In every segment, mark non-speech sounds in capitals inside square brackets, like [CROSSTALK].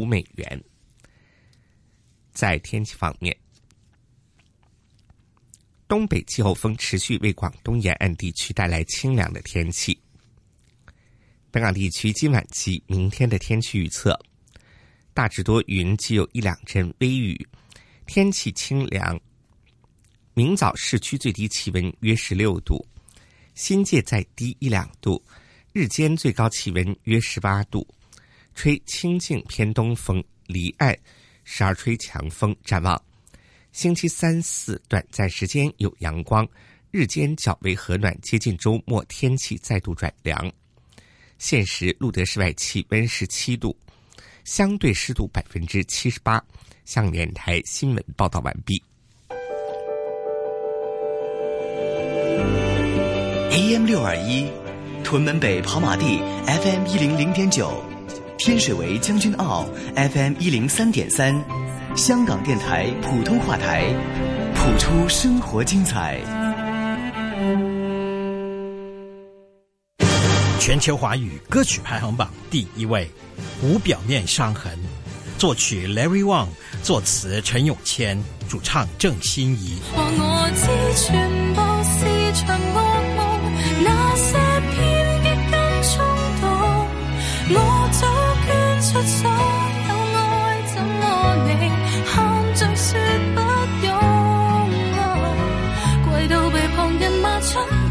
五美元。在天气方面，东北季候风持续为广东沿岸地区带来清凉的天气。本港地区今晚及明天的天气预测大致多云，即有一两阵微雨，天气清凉。明早市区最低气温约十六度，新界再低一两度，日间最高气温约十八度。吹清静偏东风，离岸；时而吹强风，展望。星期三四短暂时间有阳光，日间较为和暖，接近周末天气再度转凉。现时路德室外气温十七度，相对湿度百分之七十八。向联台新闻报道完毕。AM 六二一，屯门北跑马地，FM 一零零点九。天水围将军澳 FM 一零三点三，香港电台普通话台，谱出生活精彩。全球华语歌曲排行榜第一位，《无表面伤痕》，作曲 Larry Wang，作词陈永谦，主唱郑欣宜。我全部是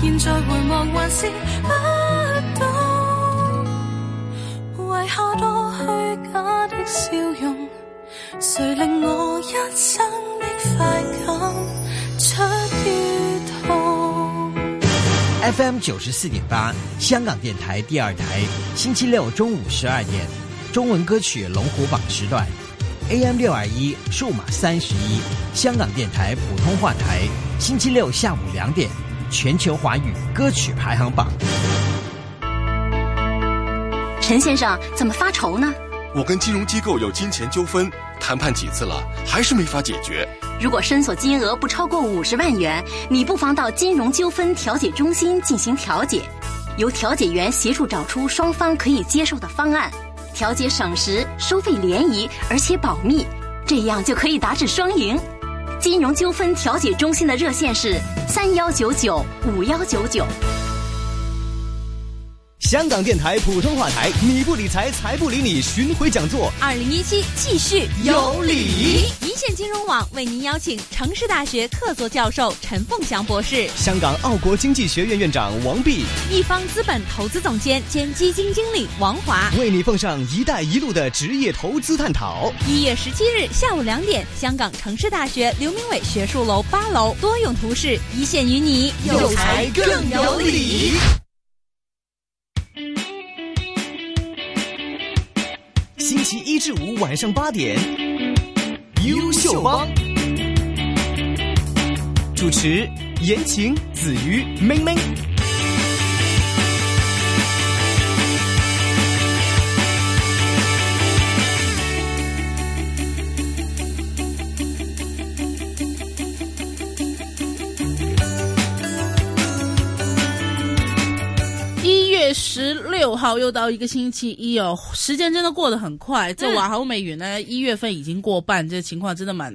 现在回望还是不懂为何多虚假的笑容谁令我一生的快感出于痛 fm 九十四点八香港电台第二台星期六中午十二点中文歌曲龙虎榜时段 am 六二一数码三十一香港电台普通话台星期六下午两点全球华语歌曲排行榜。陈先生怎么发愁呢？我跟金融机构有金钱纠纷，谈判几次了，还是没法解决。如果申索金额不超过五十万元，你不妨到金融纠纷调解中心进行调解，由调解员协助找出双方可以接受的方案，调解省时、收费廉宜，而且保密，这样就可以达成双赢。金融纠纷调解中心的热线是三幺九九五幺九九。香港电台普通话台，你不理财，财不理你。巡回讲座，二零一七继续有礼。一线金融网为您邀请城市大学特座教授陈凤祥博士，香港澳国经济学院院长王毕，一方资本投资总监兼基金经理王华，为你奉上“一带一路”的职业投资探讨。一月十七日下午两点，香港城市大学刘明伟学术楼八楼多用途室，一线与你有才更有礼。星期一至五晚上八点，《优秀帮》主持：言情、子鱼、明明十六号又到一个星期一哦，时间真的过得很快。这万豪美元呢，一月份已经过半，这情况真的蛮。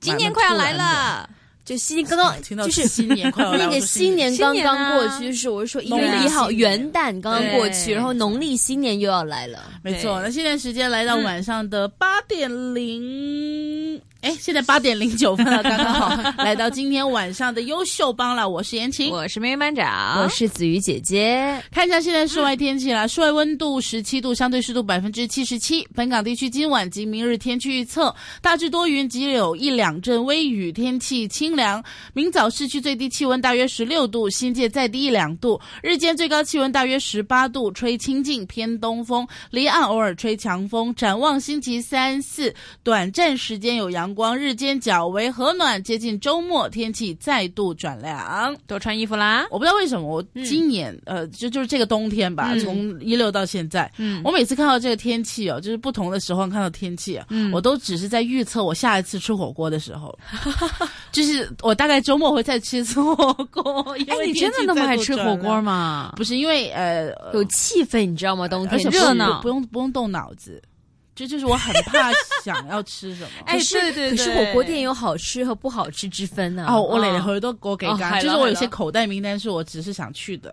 今年快要来了，就新刚刚 [LAUGHS] 听到就是新年，快 [LAUGHS] 那个新年刚刚过去，是我是说一月一号元旦刚刚过去，然后农历新年又要来了。没错，那现在时间来到晚上的八点零。哎，现在八点零九分了，刚刚好，来到今天晚上的优秀帮了。我是言晴，我是梅班长，我是子瑜姐姐。看一下现在室外天气了，室外温度十七度，相对湿度百分之七十七。本港地区今晚及明日天气预测：大致多云及有一两阵微雨，天气清凉。明早市区最低气温大约十六度，新界再低一两度。日间最高气温大约十八度，吹清劲偏东风，离岸偶尔吹强风。展望星期三四，短暂时间有阳。光日间较为和暖，接近周末天气再度转凉，多穿衣服啦！我不知道为什么，我今年呃，就就是这个冬天吧，从一六到现在，嗯，我每次看到这个天气哦，就是不同的时候看到天气，嗯，我都只是在预测我下一次吃火锅的时候，[LAUGHS] 就是我大概周末会再吃一次火锅。哎，你真的那么爱吃火锅吗？不是因为呃，有气氛你知道吗？冬天热闹，不用不用动脑子。这就是我很怕想要吃什么。[LAUGHS] 哎，对，可是火锅店有好吃和不好吃之分呢。哦，我了很多锅给干，就是我有些口袋名单是我只是想去的。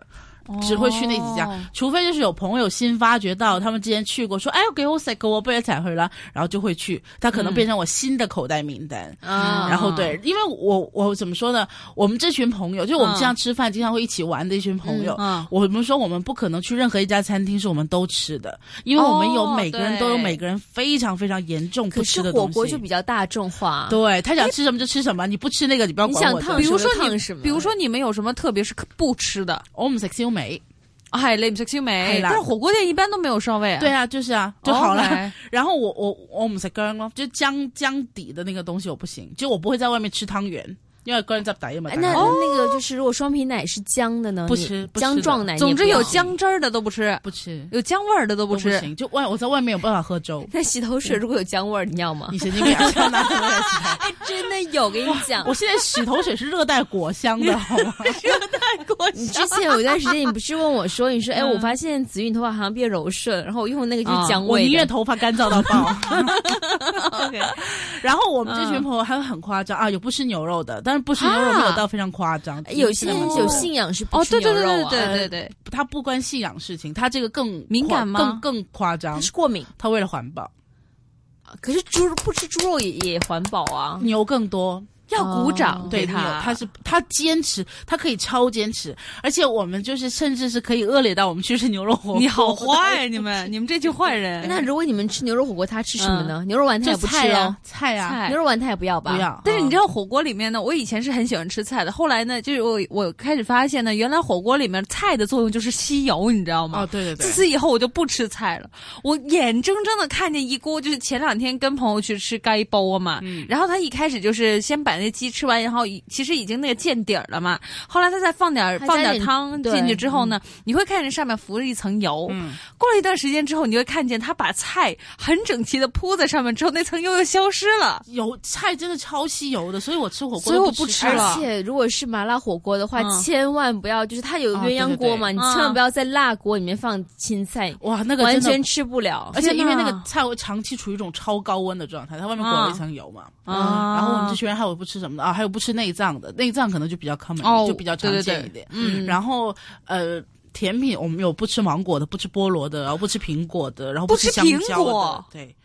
只会去那几家，除非就是有朋友新发掘到，他们之前去过，说哎，我给我塞给我要踩回来了，然后就会去，他可能变成我新的口袋名单。然后对，因为我我怎么说呢？我们这群朋友，就我们经常吃饭、经常会一起玩的一群朋友，我们说？我们不可能去任何一家餐厅是我们都吃的，因为我们有每个人都有每个人非常非常严重不吃的东西。火锅就比较大众化，对他想吃什么就吃什么，你不吃那个你不要管我。比如说，比如说你们有什么特别是不吃的？我们我们。梅啊，系你唔食烧梅，但系火锅店一般都没有烧味啊。对啊，就是啊，就好了。[LAUGHS] 然后我我我唔食姜咯，就姜姜底的那个东西我不行，就我不会在外面吃汤圆。因为个人在打油嘛。那那个就是，如果双皮奶是姜的呢？不吃，姜状奶，总之有姜汁儿的都不吃，不吃，有姜味儿的都不吃。行，就外我在外面有办法喝粥。[LAUGHS] 那洗头水如果有姜味儿，你要吗？[LAUGHS] 你神经病！[LAUGHS] 真的有，跟你讲，我现在洗头水是热带果香的，好热带果香。你之前有一段时间，你不是问我说，你说，哎，我发现紫韵头发好像变柔顺，然后我用那个就是姜味我宁愿头发干燥到爆。OK，然后我们这群朋友还有很夸张啊，有不吃牛肉的，但是。不吃牛肉没有到非常夸张，有信有信仰是哦，对对对对对对，他不关信仰事情，他这个更敏感吗？更更夸张，是过敏。他为了环保可是猪肉不吃猪肉也也环保啊，牛更多。要鼓掌对他，他是他坚持，他可以超坚持，而且我们就是甚至是可以恶劣到我们去吃牛肉火锅。你好 [LAUGHS] 坏，你们你们这群坏人。那如果你们吃牛肉火锅，他吃什么呢？牛肉丸他也不吃哦，菜呀，牛肉丸他也不要吧？不要。但是你知道火锅里面呢，我以前是很喜欢吃菜的，后来呢，就是我我开始发现呢，原来火锅里面菜的作用就是吸油，你知道吗？哦，对对对。自此以后我就不吃菜了，我眼睁睁的看见一锅，就是前两天跟朋友去吃该包嘛，然后他一开始就是先把。那鸡吃完以后，其实已经那个见底儿了嘛。后来他再放点放点汤进去之后呢，你会看见上面浮着一层油。过了一段时间之后，你会看见他把菜很整齐的铺在上面之后，那层油又消失了。油菜真的超吸油的，所以我吃火锅所以我不吃了。而且如果是麻辣火锅的话，千万不要就是它有鸳鸯锅嘛，你千万不要在辣锅里面放青菜。哇，那个完全吃不了。而且因为那个菜长期处于一种超高温的状态，它外面裹了一层油嘛。啊，然后我们这学员还有不。吃什么的啊？还有不吃内脏的，内脏可能就比较 common，就比较常见一点。嗯，然后呃，甜品我们有不吃芒果的，不吃菠萝的，然后不吃苹果的，然后不吃香蕉的。对，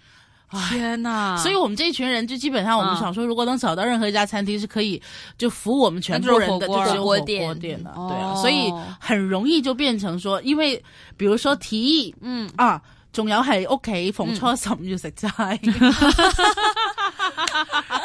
天哪！所以我们这一群人就基本上，我们想说，如果能找到任何一家餐厅是可以就服务我们全部人的，就是火锅店的。对，啊，所以很容易就变成说，因为比如说提议，嗯啊，仲有系屋企逢初十五要食斋。[LAUGHS]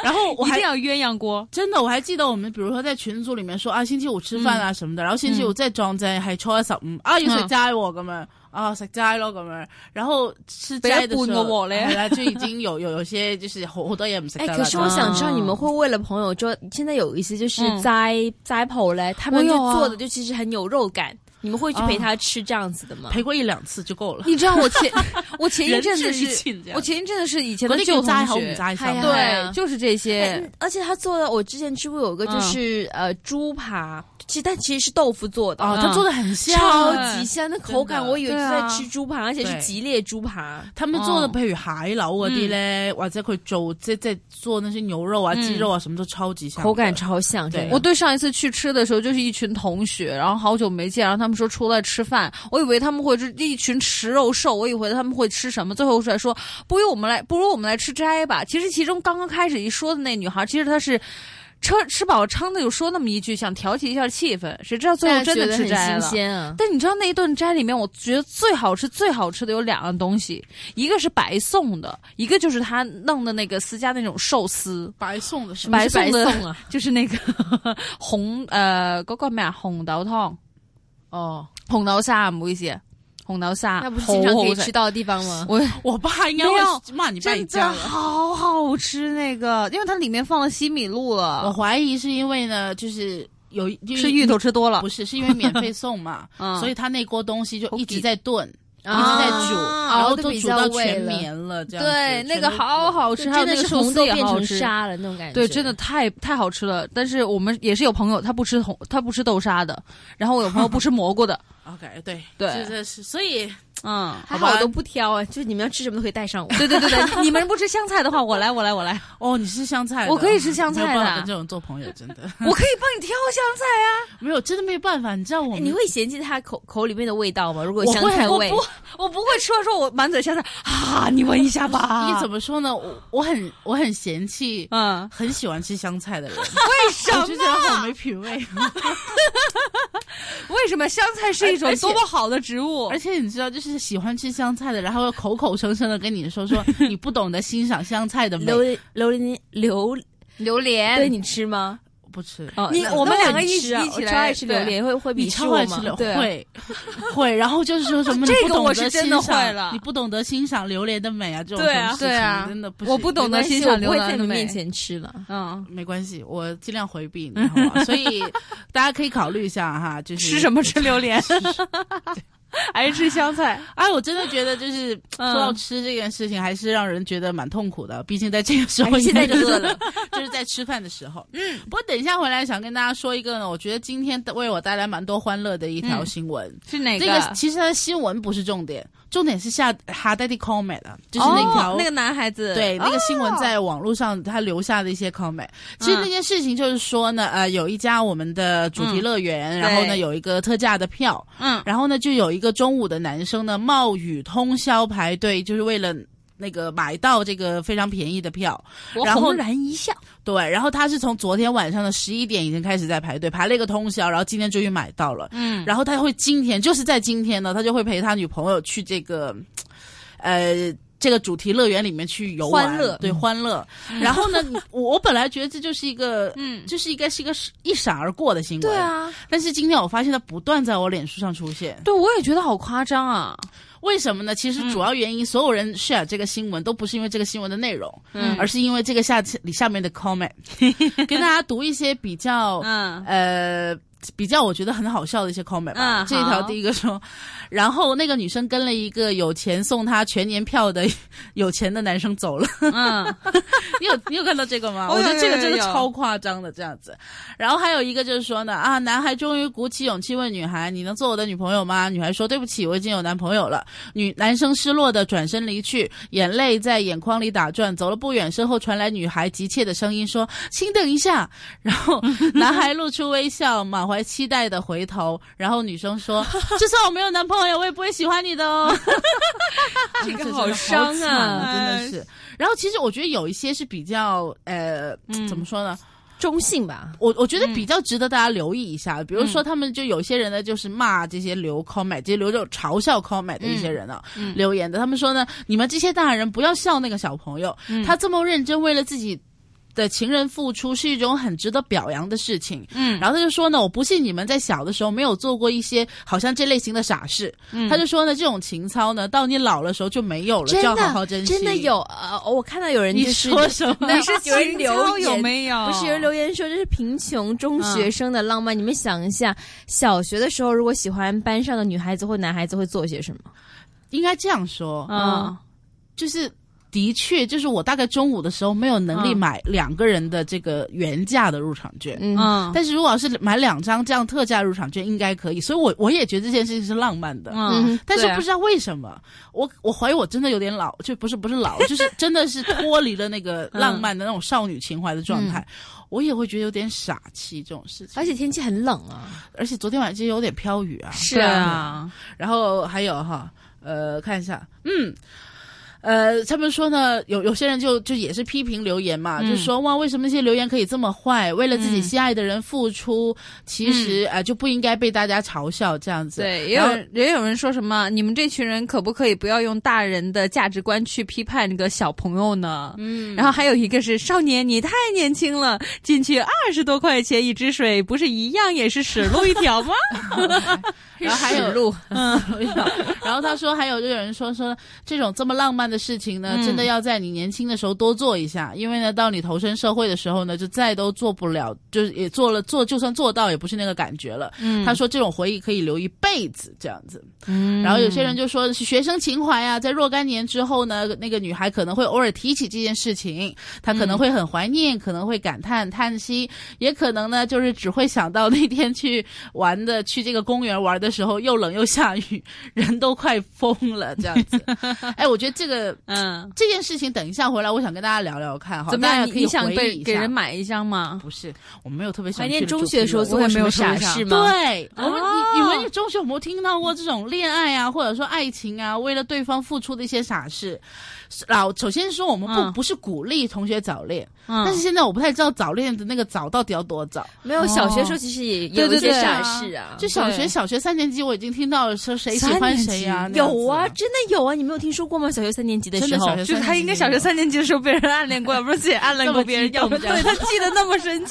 [LAUGHS] 然后我一定要鸳鸯锅，真的，我还记得我们比如说在群组里面说啊，星期五吃饭啊什么的，然后星期五再装在还抽了十五啊，有谁斋我哥们啊，食斋咯哥们，然后吃斋的时候嘞，就已经有有有些就是好多也唔识哎，可是我想知道你们会为了朋友，就现在有一些就是斋斋跑嘞，他们就做的就其实很有肉感。你们会去陪他吃这样子的吗？陪过一两次就够了。你知道我前 [LAUGHS] 我前一阵子是，我前一阵子是以前的旧同学，对，就是这些。而且他做的，我之前吃过有个就是呃猪扒，其实但其实是豆腐做的哦，他做的很香，超级香，那口感我以为是在吃猪扒，而且是吉列猪扒。他们做的配海老我啲咧，或者佢做在在做那些牛肉啊、鸡肉啊，什么都超级香，口感超像。我对上一次去吃的时候，就是一群同学，然后好久没见，然后他们。们说出来吃饭，我以为他们会是一群吃肉兽，我以为他们会吃什么。最后出来说，不如我们来，不如我们来吃斋吧。其实其中刚刚开始一说的那女孩，其实她是吃吃饱撑的，就说那么一句，想调剂一下气氛。谁知道最后真的吃斋了。但你知道那一顿斋里面，我觉得最好吃、最好吃的有两样东西，一个是白送的，一个就是他弄的那个私家那种寿司。白送的是白送的，[LAUGHS] 就是那个红呃，那个咩啊，红豆汤。哦，红豆沙，不好意思，红豆沙，那不是经常可以吃到的地方吗？我我爸应该会骂你败家好好吃那个，因为它里面放了西米露了。我怀疑是因为呢，就是有吃芋头吃多了，不是是因为免费送嘛，[LAUGHS] 所以他那锅东西就一直在炖。然后在煮，然后都煮到全棉了，这样对，那个好好吃，有那个红豆变成沙了那种感觉，对，真的太太好吃了。但是我们也是有朋友，他不吃红，他不吃豆沙的，然后我有朋友不吃 [LAUGHS] 蘑菇的，OK，对对，是所以。嗯，好好？我都不挑啊，就你们要吃什么都可以带上我。对对对对，[LAUGHS] 你们不吃香菜的话，我来我来我来。哦，你吃香菜，我可以吃香菜的。没办法跟这种做朋友，真的。我可以帮你挑香菜啊。没有，真的没办法，你知道我。你会嫌弃他口口里面的味道吗？如果香菜味。我我不，我不会吃。我说我满嘴香菜啊，你闻一下吧。你怎么说呢？我很我很嫌弃，嗯，很喜欢吃香菜的人。为什么？我觉得好没品味。[LAUGHS] 为什么香菜是一种多么好的植物？而且你知道，就是喜欢吃香菜的，然后口口声声的跟你说说 [LAUGHS] 你不懂得欣赏香菜的榴榴莲榴榴莲，对你吃吗？不吃，你我们两个一起一起超爱吃榴莲，会会超爱吃榴莲会，[LAUGHS] 会。然后就是说什么这个我是真的坏了，你不懂得欣赏榴莲的美啊，这种对啊对啊，真的不我不懂得欣赏榴莲的美，不会在你面前吃了。嗯，没关系，我尽量回避，好吗？所以大家可以考虑一下哈，就是吃什么吃榴莲。还 [LAUGHS] 是吃香菜，[LAUGHS] 哎，我真的觉得就是说到吃这件事情，还是让人觉得蛮痛苦的。毕竟在这个时候，现在就饿了，[LAUGHS] 就是在吃饭的时候。嗯，不过等一下回来想跟大家说一个呢，我觉得今天为我带来蛮多欢乐的一条新闻是哪个？这个其实新闻不是重点。重点是下哈代的 comment，就是那条那个男孩子对那个新闻在网络上他留下的一些 comment。其实那件事情就是说呢，呃，有一家我们的主题乐园，然后呢有一个特价的票，嗯，然后呢就有一个中午的男生呢冒雨通宵排队，就是为了。那个买到这个非常便宜的票，然后然一笑。对，然后他是从昨天晚上的十一点已经开始在排队，排了一个通宵，然后今天终于买到了。嗯，然后他会今天就是在今天呢，他就会陪他女朋友去这个，呃，这个主题乐园里面去游玩。欢乐，对，欢乐。[LAUGHS] 然后呢，我我本来觉得这就是一个，嗯，就是应该是一个一闪而过的新闻。对啊，但是今天我发现他不断在我脸书上出现。对，我也觉得好夸张啊。为什么呢？其实主要原因，所有人 share 这个新闻，都不是因为这个新闻的内容，而是因为这个下次你下面的 comment。[LAUGHS] 跟大家读一些比较，呃。比较我觉得很好笑的一些 comment 吧。这一条第一个说，然后那个女生跟了一个有钱送她全年票的有钱的男生走了。嗯，[LAUGHS] 你有你有看到这个吗？我觉得这个真的超夸张的这样子。然后还有一个就是说呢，啊，男孩终于鼓起勇气问女孩：“你能做我的女朋友吗？”女孩说：“对不起，我已经有男朋友了。”女男生失落的转身离去，眼泪在眼眶里打转。走了不远，身后传来女孩急切的声音说：“请等一下。”然后男孩露出微笑，满。怀期待的回头，然后女生说：[LAUGHS] “就算我没有男朋友，我也不会喜欢你的哦。[LAUGHS] ”这个好伤啊，真的是。然后其实我觉得有一些是比较呃，怎么说呢，中性吧。我我觉得比较值得大家留意一下，比如说他们就有些人呢，就是骂这些留 comment，这些留着嘲笑 comment 的一些人啊，留言的。他们说呢：“你们这些大人不要笑那个小朋友，他这么认真，为了自己。”的情人付出是一种很值得表扬的事情，嗯，然后他就说呢，我不信你们在小的时候没有做过一些好像这类型的傻事，嗯，他就说呢，这种情操呢，到你老了时候就没有了，要好好珍惜。真的有呃，我看到有人你说什么？是情流有没有？[LAUGHS] 不是有人留言说这是贫穷中学生的浪漫？你们想一下，小学的时候如果喜欢班上的女孩子或男孩子会做些什么？应该这样说，嗯，就是。的确，就是我大概中午的时候没有能力买两个人的这个原价的入场券，嗯，但是如果要是买两张这样特价入场券应该可以，所以我我也觉得这件事情是浪漫的，嗯，但是不知道为什么，我我怀疑我真的有点老，就不是不是老，就是真的是脱离了那个 [LAUGHS] 浪漫的那种少女情怀的状态，我也会觉得有点傻气这种事情，而且天气很冷啊，而且昨天晚上天有点飘雨啊，是啊，然后还有哈，呃，看一下，嗯。呃，他们说呢，有有些人就就也是批评留言嘛，就说哇，为什么那些留言可以这么坏？为了自己心爱的人付出，其实啊就不应该被大家嘲笑这样子。对，也有人有人说什么，你们这群人可不可以不要用大人的价值观去批判那个小朋友呢？嗯。然后还有一个是少年，你太年轻了，进去二十多块钱一支水，不是一样也是死路一条吗？[LAUGHS] [LAUGHS] 然后还有，路，嗯，[LAUGHS] 然后他说还有就有人说说这种这么浪漫。的事情呢，真的要在你年轻的时候多做一下，因为呢，到你投身社会的时候呢，就再都做不了，就是也做了做，就算做到，也不是那个感觉了。他说这种回忆可以留一辈子，这样子。嗯，然后有些人就说是学生情怀啊，在若干年之后呢，那个女孩可能会偶尔提起这件事情，她可能会很怀念，可能会感叹叹息，也可能呢就是只会想到那天去玩的，去这个公园玩的时候又冷又下雨，人都快疯了这样子。[LAUGHS] 哎，我觉得这个嗯这件事情，等一下回来我想跟大家聊聊看，怎么样？也可以回给人买一张吗？不是，我没有特别想怀念中学的时候，做过什么傻事吗？对，我们你你们中学有没有听到过这种？恋爱啊，或者说爱情啊，为了对方付出的一些傻事，老首先说我们不不是鼓励同学早恋，但是现在我不太知道早恋的那个早到底要多早。没有小学时候其实也有些傻事啊，就小学小学三年级我已经听到说谁喜欢谁呀，有啊，真的有啊，你没有听说过吗？小学三年级的时候，就是他应该小学三年级的时候被人暗恋过，不是自己暗恋过别人要不对他记得那么深切。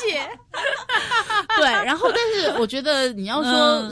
[LAUGHS] 对，然后但是我觉得你要说。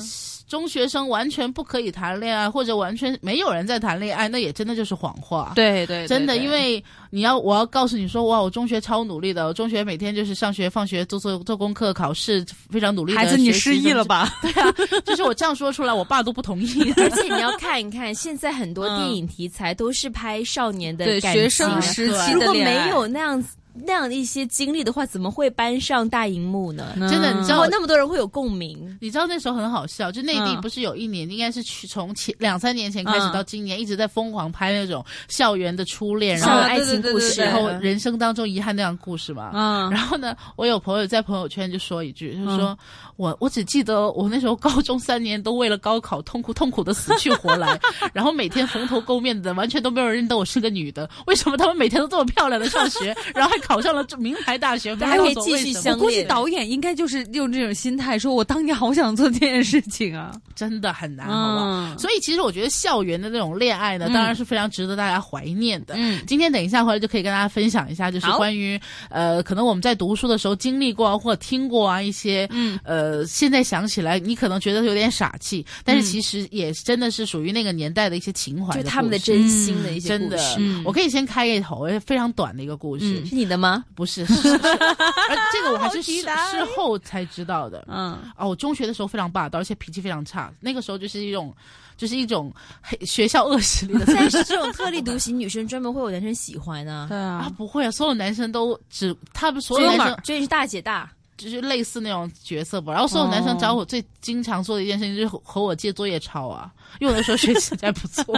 中学生完全不可以谈恋爱，或者完全没有人在谈恋爱，那也真的就是谎话。对对，真的，因为你要，我要告诉你说，哇，我中学超努力的，我中学每天就是上学、放学、做做做功课、考试，非常努力。孩子，你失忆了吧？[LAUGHS] 对啊，就是我这样说出来，我爸都不同意。[LAUGHS] 而且你要看一看，现在很多电影题材都是拍少年的感情，学生时期的如果没有那样子。那样的一些经历的话，怎么会搬上大荧幕呢？真的，你知道那么多人会有共鸣。你知道那时候很好笑，就内地不是有一年，应该是去从前两三年前开始到今年，一直在疯狂拍那种校园的初恋，然后爱情故事，然后人生当中遗憾那样故事嘛。然后呢，我有朋友在朋友圈就说一句，就说我我只记得我那时候高中三年都为了高考痛苦痛苦的死去活来，[LAUGHS] 然后每天红头垢面的，完全都没有人认得我是个女的。为什么他们每天都这么漂亮的上学，然后还。考上了这名牌大学，还以继续相恋。我估计导演应该就是用这种心态说：“我当年好想做这件事情啊，真的很难，好吧？”所以其实我觉得校园的那种恋爱呢，当然是非常值得大家怀念的。嗯，今天等一下回来就可以跟大家分享一下，就是关于呃，可能我们在读书的时候经历过或者听过啊一些，嗯呃，现在想起来你可能觉得有点傻气，但是其实也真的是属于那个年代的一些情怀，就他们的真心的一些故事。我可以先开一头非常短的一个故事，是你的。吗？不是，[LAUGHS] 而这个我还是事事后才知道的。嗯，哦，我中学的时候非常霸道，而且脾气非常差。那个时候就是一种，就是一种学校恶势力的。[LAUGHS] 但是这种特立独行女生，专门会有男生喜欢的。对啊，啊，不会啊，所有男生都只他们所有男生最是大姐大。就是类似那种角色吧，然后所有男生找我最经常做的一件事情就是和我借作业抄啊，因为那时候学习还不错。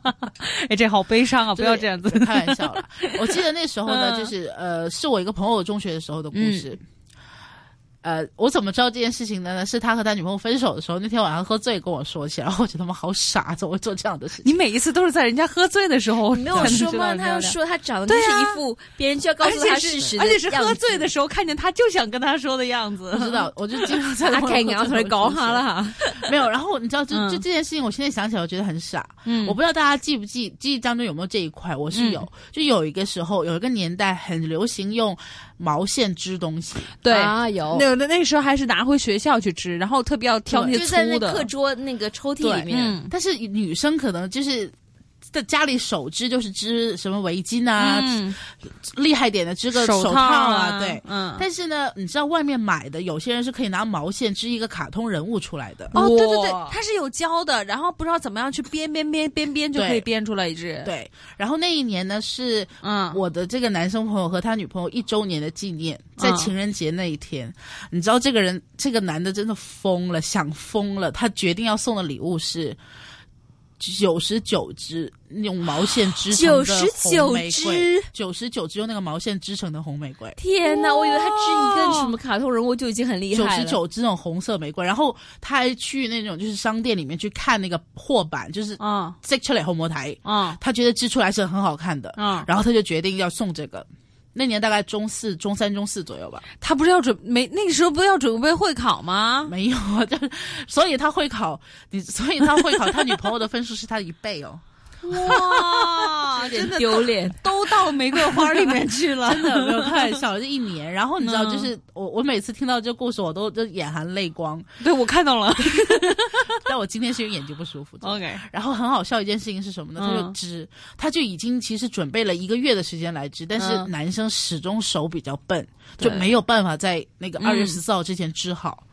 [LAUGHS] 哎，这好悲伤啊！不要这样子，开玩笑了。我记得那时候呢，就是呃，是我一个朋友中学的时候的故事。呃，我怎么知道这件事情的呢？是他和他女朋友分手的时候，那天晚上喝醉跟我说起来，我觉得他们好傻，怎么会做这样的事情？你每一次都是在人家喝醉的时候，你 [LAUGHS] 没有 [LAUGHS] 说吗？[LAUGHS] 他要说他长得是一副别人就要告诉他事实，而且是喝醉的时候看见他就想跟他说的样子。我知道，我就就阿庆，我要同腿搞哈了没有，然后你知道，就就这件事情，我现在想起来，我觉得很傻。嗯，我不知道大家记不记，记忆当中有没有这一块？我是有，就有一个时候，有一个年代很流行用。毛线织东西，对啊，有那那时候还是拿回学校去织，然后特别要挑那些粗的课桌那个抽屉里面，但是女生可能就是。在家里手织就是织什么围巾啊，厉害点的织个手套啊，对，嗯。但是呢，你知道外面买的，有些人是可以拿毛线织一个卡通人物出来的。哦，对对对，它是有胶的，然后不知道怎么样去编编编编编就可以编出来一只。对，然后那一年呢是，嗯，我的这个男生朋友和他女朋友一周年的纪念，在情人节那一天，你知道这个人，这个男的真的疯了，想疯了，他决定要送的礼物是。九十九只用毛线织成的红玫瑰，九十九只用那个毛线织成的红玫瑰。天哪，我以为他织一个什么卡通人物就已经很厉害了。九十九只那种红色玫瑰，然后他还去那种就是商店里面去看那个货版，就是啊织 c 来 l l 红魔台啊，他觉得织出来是很好看的啊，然后他就决定要送这个。那年大概中四、中三、中四左右吧。他不是要准没那个时候不是要准备会考吗？没有，就是所以他会考你，所以他会考他女朋友的分数是他的一倍哦。哇，真的丢脸，都到玫瑰花里面去了，[LAUGHS] 真的没有玩笑，就一年。然后你知道，就是我，我每次听到这故事，我都就眼含泪光。对，我看到了，[LAUGHS] 但我今天是因为眼睛不舒服。OK。然后很好笑一件事情是什么呢？他就织，他就已经其实准备了一个月的时间来织，但是男生始终手比较笨，就没有办法在那个二月十四号之前织好。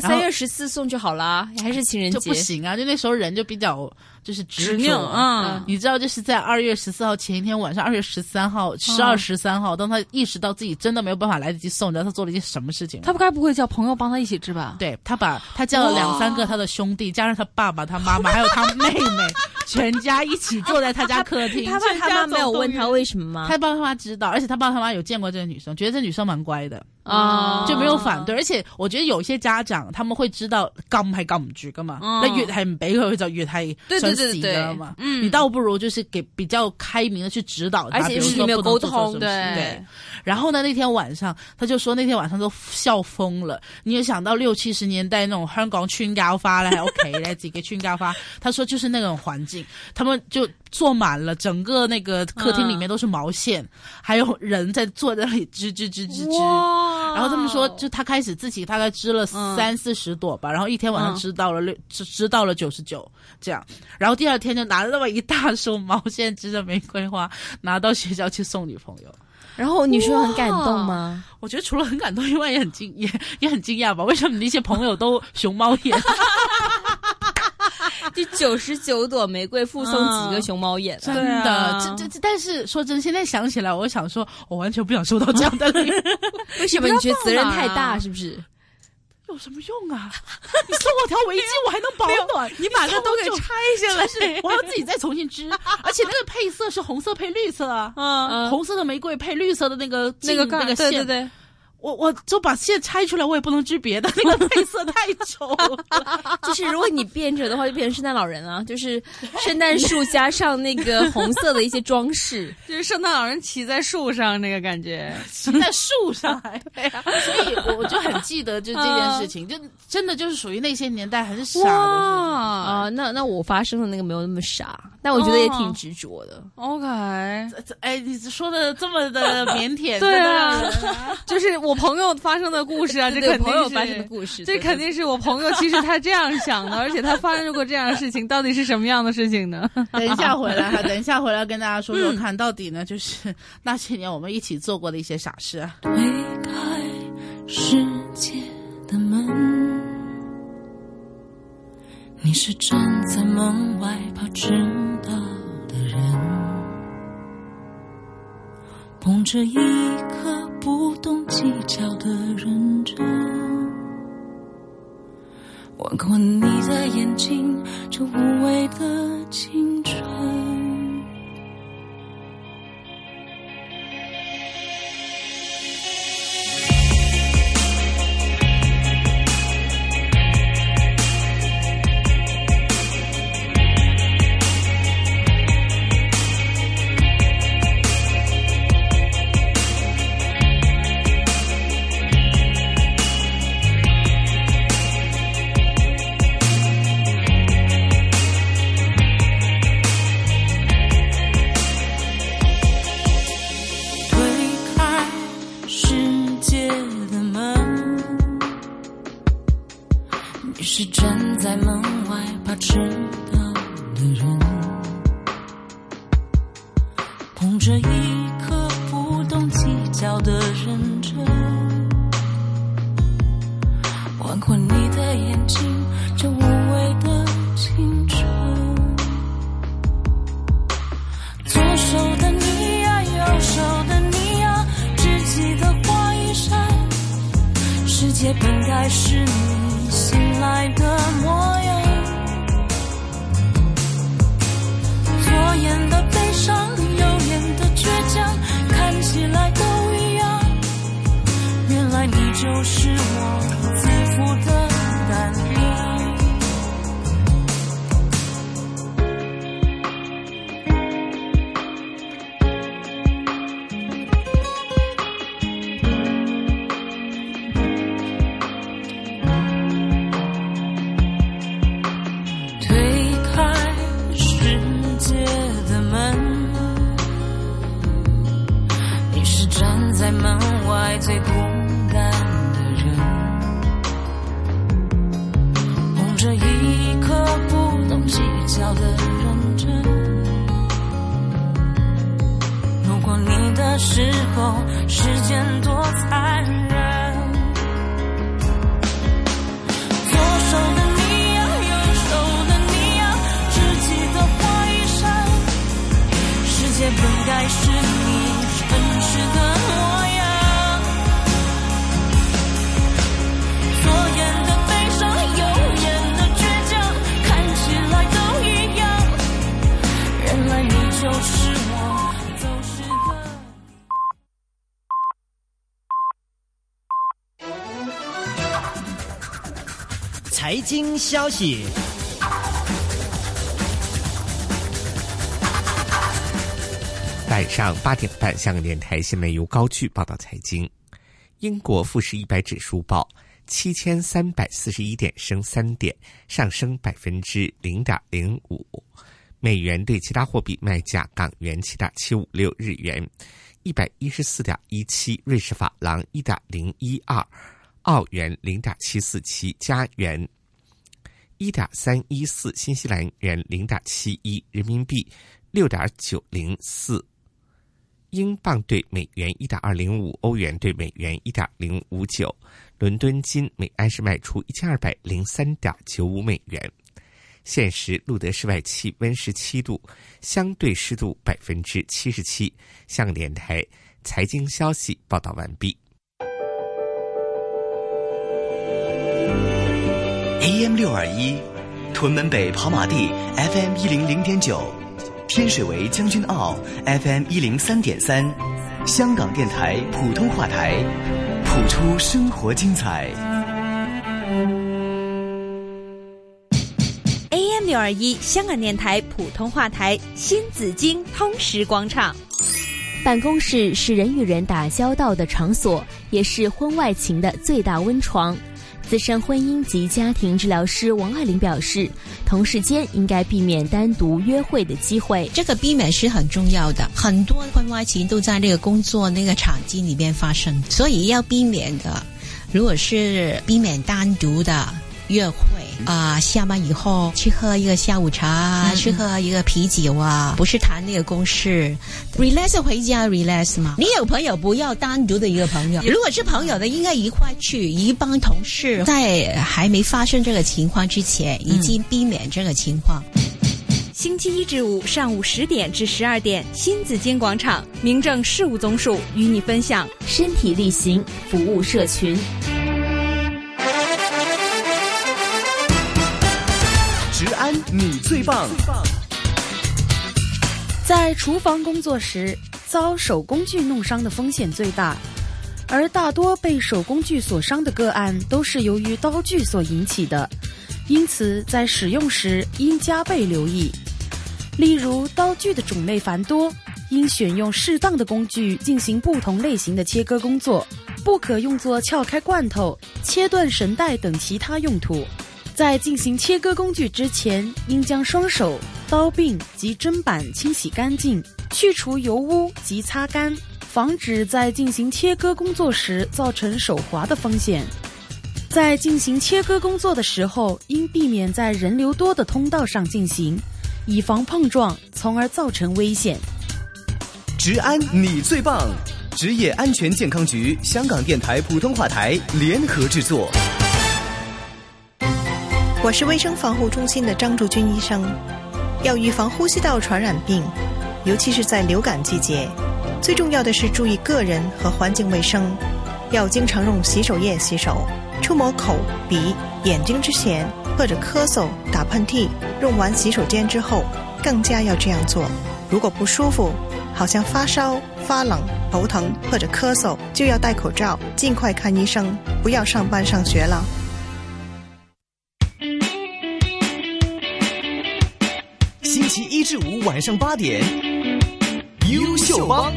三月十四送就好了，还是情人节就不行啊！就那时候人就比较就是执拗啊，你知道就是在二月十四号前一天晚上，二月十三号、十二十三号，当他意识到自己真的没有办法来得及送，你知道他做了一件什么事情？他不该不会叫朋友帮他一起织吧？对他把他叫了两三个他的兄弟，加上他爸爸、他妈妈还有他妹妹，[LAUGHS] 全家一起坐在他家客厅。他爸妈没有问他为什么吗？他爸他妈知道，而且他爸他妈有见过这个女生，觉得这女生蛮乖的。啊，就没有反对，而且我觉得有些家长他们会知道禁还禁不住的嘛，那越系唔俾佢，就越系对对对知道嘛？嗯，你倒不如就是给比较开明的去指导，而且平没有沟通，对。然后呢，那天晚上他就说，那天晚上都笑疯了。你也想到六七十年代那种香港群郊花咧，喺屋企咧自己村郊花，他说就是那种环境，他们就。坐满了，整个那个客厅里面都是毛线，还有人在坐在那里织织织织织。然后他们说，就他开始自己大概织了三四十朵吧，然后一天晚上织到了六，织织到了九十九这样，然后第二天就拿了那么一大束毛线织的玫瑰花拿到学校去送女朋友。然后女生很感动吗？我觉得除了很感动以外，也很惊也也很惊讶吧，为什么那些朋友都熊猫眼？[LAUGHS] 第九十九朵玫瑰附送几个熊猫眼，真的，这这，但是说真，现在想起来，我想说，我完全不想收到这样的礼物。[LAUGHS] 为什么？你觉得责任太大是不是？有什么用啊？[LAUGHS] 你送我条围巾，我还能保暖。你把那都给拆下来，我要自己再重新织。[LAUGHS] 而且那个配色是红色配绿色，嗯，红色的玫瑰配绿色的那个那个那个线，对对对。我我就把线拆出来，我也不能织别的，[LAUGHS] 那个配色太丑。[LAUGHS] 就是如果你编着的话，就变成圣诞老人啊，就是圣诞树加上那个红色的一些装饰，就是圣诞老人骑在树上那个感觉。[LAUGHS] 骑在树上哎呀，所以我就很记得就这件事情，就真的就是属于那些年代很傻的啊。那那我发生的那个没有那么傻，但我觉得也挺执着的。OK，哎，你说的这么的腼腆，对啊，就是我。朋友发生的故事啊，[LAUGHS] 这肯定是朋友发生的故事。这肯定是我朋友，其实他这样想的，[LAUGHS] 而且他发生过这样的事情，到底是什么样的事情呢？[LAUGHS] 等一下回来哈，等一下回来跟大家说说看，到底呢就是那些年我们一起做过的一些傻事。推开世界的门，你是站在门外怕迟到的人。捧着一颗不懂计较的认真，吻过你的眼睛，这无畏的青春。消息，晚上八点半，香港电台新闻由高巨报道。财经：英国富时一百指数报七千三百四十一点，升三点，上升百分之零点零五。美元对其他货币卖价：港元七点七五六，日元一百一十四点一七，瑞士法郎一点零一二，澳元零点七四七，加元。一点三一四新西兰元，零点七一人民币，六点九零四英镑兑美元，一点二零五欧元兑美元，一点零五九伦敦金每安士卖出一千二百零三点九五美元。现时路德室外气温十七度，相对湿度百分之七十七。向联台财经消息报道完毕。AM 六二一，屯门北跑马地 FM 一零零点九，天水围将军澳 FM 一零三点三，香港电台普通话台，谱出生活精彩。AM 六二一，香港电台普通话台，新紫荆通识广场。办公室是人与人打交道的场所，也是婚外情的最大温床。资深婚姻及家庭治疗师王爱玲表示，同事间应该避免单独约会的机会，这个避免是很重要的。很多婚外情都在那个工作那个场景里边发生，所以要避免的，如果是避免单独的。约会啊，下班以后去喝一个下午茶，去喝一个啤酒啊，不是谈那个公事。relax 回家，relax 嘛。你有朋友不要单独的一个朋友，如果是朋友的应该一块去，一帮同事。在还没发生这个情况之前，已经避免这个情况。星期一至五上午十点至十二点，新紫金广场民政事务总署与你分享身体力行服务社群。你最棒！在厨房工作时，遭手工具弄伤的风险最大，而大多被手工具所伤的个案都是由于刀具所引起的，因此在使用时应加倍留意。例如，刀具的种类繁多，应选用适当的工具进行不同类型的切割工作，不可用作撬开罐头、切断绳带等其他用途。在进行切割工具之前，应将双手、刀柄及砧板清洗干净，去除油污及擦干，防止在进行切割工作时造成手滑的风险。在进行切割工作的时候，应避免在人流多的通道上进行，以防碰撞，从而造成危险。职安你最棒，职业安全健康局、香港电台普通话台联合制作。我是卫生防护中心的张竹君医生。要预防呼吸道传染病，尤其是在流感季节，最重要的是注意个人和环境卫生。要经常用洗手液洗手，触摸口、鼻、眼睛之前，或者咳嗽、打喷嚏，用完洗手间之后，更加要这样做。如果不舒服，好像发烧、发冷、头疼或者咳嗽，就要戴口罩，尽快看医生，不要上班上学了。一至五晚上八点，优秀帮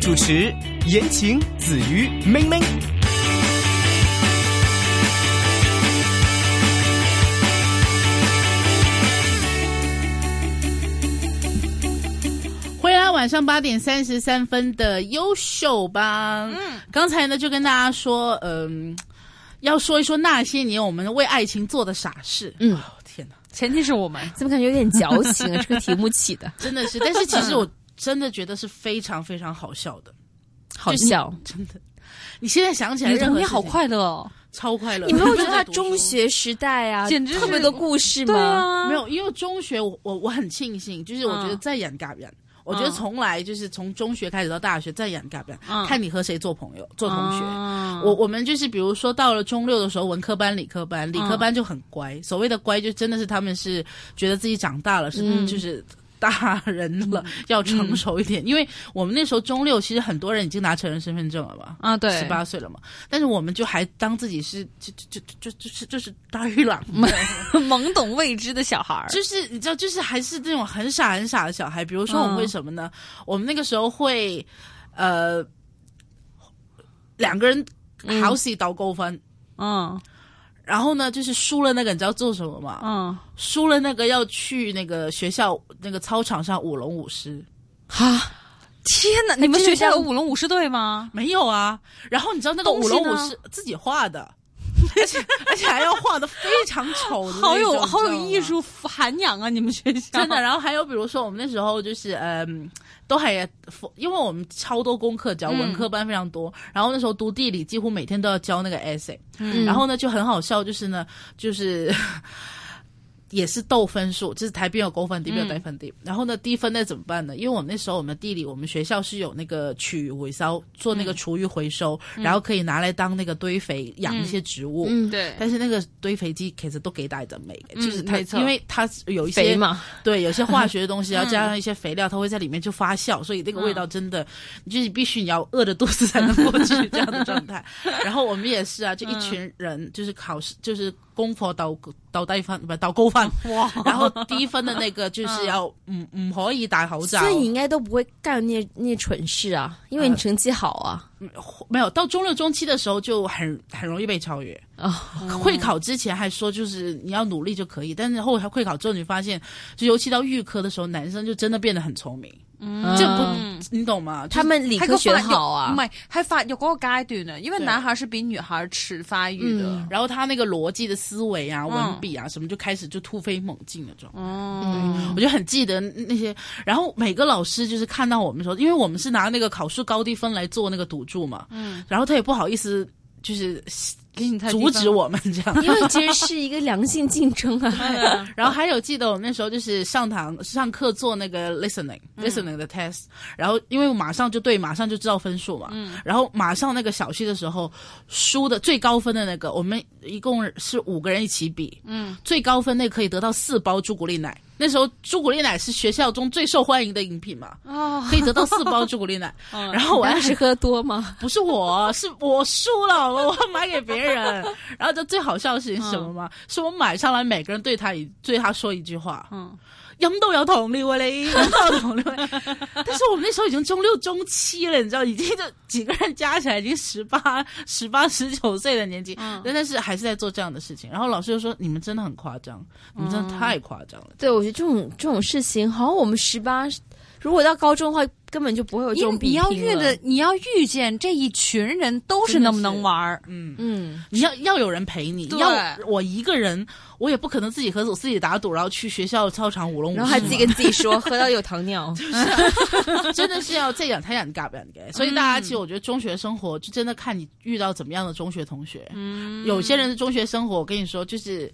主持：言情、子鱼明欢迎来晚上八点三十三分的优秀帮。嗯，刚才呢就跟大家说，嗯，要说一说那些年我们为爱情做的傻事。嗯。前提是我们 [LAUGHS] 怎么感觉有点矫情啊？[LAUGHS] 这个题目起的真的是，但是其实我 [LAUGHS] 真的觉得是非常非常好笑的，好笑真的。你现在想起来，童你好快乐，哦，超快乐。你没有觉得他中学时代啊，简直特别的故事吗？没有，因为中学我我我很庆幸，就是我觉得再演尬不尴我觉得从来就是从中学开始到大学，再养改变，看你和谁做朋友、做同学。我我们就是比如说到了中六的时候，文科班、理科班，理科班就很乖。所谓的乖，就真的是他们是觉得自己长大了，是就是。大人了，要成熟一点，因为我们那时候中六，其实很多人已经拿成人身份证了吧，啊，对，十八岁了嘛，但是我们就还当自己是就就就就就是就是大玉郎嘛，懵懂未知的小孩，就是你知道，就是还是那种很傻很傻的小孩，比如说我们为什么呢？我们那个时候会呃两个人好戏到够分，嗯。然后呢，就是输了那个，你知道做什么吗？嗯，输了那个要去那个学校那个操场上舞龙舞狮。哈，天哪，你们学校有舞龙舞狮队吗？没有啊。然后你知道那个舞龙舞狮自己画的，[LAUGHS] 而且而且还要画的非常丑的。好有好有艺术涵养啊！你们学校真的。然后还有比如说，我们那时候就是嗯。都还，因为我们超多功课，只要文科班非常多。然后那时候读地理，几乎每天都要交那个 essay。然后呢，就很好笑，就是呢，就是。也是斗分数，就是台边有高分地，边有低分地。然后呢，低分那怎么办呢？因为我们那时候，我们地理，我们学校是有那个取回收，做那个厨余回收，然后可以拿来当那个堆肥养一些植物。嗯，对。但是那个堆肥机其实都给带着味，就是太因为它有一些 [LAUGHS] 对有些化学的东西，[LAUGHS] 要加上一些肥料，它会在里面就发酵，所以那个味道真的，就是必须你要饿着肚子才能过去这样的状态。[LAUGHS] 然后我们也是啊，就一群人就是考试就是。功课斗斗低分，不是斗高分，[LAUGHS] 哇！然后低分的那个就是要，唔唔可以戴口罩，所以你应该都不会干那那蠢事啊，因为你成绩好啊，没有到中六中期的时候就很很容易被超越啊。会考之前还说就是你要努力就可以，但是后会考之后你发现，就尤其到预科的时候，男生就真的变得很聪明。这不，你懂吗？他们理科学好啊，系，还发有嗰个阶段呢，因为男孩是比女孩迟发育的，然后他那个逻辑的思维啊、文笔啊什么，就开始就突飞猛进那种。哦，我就很记得那些，然后每个老师就是看到我们时候，因为我们是拿那个考试高低分来做那个赌注嘛，嗯，然后他也不好意思，就是。阻止我们这样，因为其实是一个良性竞争啊。[LAUGHS] 然后还有记得我那时候就是上堂上课做那个 listening listening 的 test，然后因为马上就对，马上就知道分数嘛。然后马上那个小息的时候，输的最高分的那个，我们一共是五个人一起比，嗯。最高分那可以得到四包朱古力奶。那时候朱古力奶是学校中最受欢迎的饮品嘛？可以得到四包朱古力奶。[LAUGHS] 然后我还是喝多吗？[LAUGHS] 不是，我是我输了，我买给别人，[LAUGHS] 然后就最好笑是什么吗？是我买上来，每个人对他一对他说一句话。嗯。人都有同理我嘞，都有同理。但是我们那时候已经中六中七了，你知道，已经就几个人加起来已经十八、十八、十九岁的年纪，嗯、但是还是在做这样的事情。然后老师就说：“你们真的很夸张，你们真的太夸张了。”对我觉得这种这种事情，好像我们十八。如果到高中的话，根本就不会有这种比你要遇的，你要遇见这一群人都是那么能玩儿。嗯嗯，你要要有人陪你。要我一个人，我也不可能自己和自己打赌，然后去学校操场舞龙舞狮。然后还自己跟自己说，喝到有糖尿。就是，真的是要这样他想干不养所以大家其实，我觉得中学生活就真的看你遇到怎么样的中学同学。嗯，有些人的中学生活，我跟你说就是。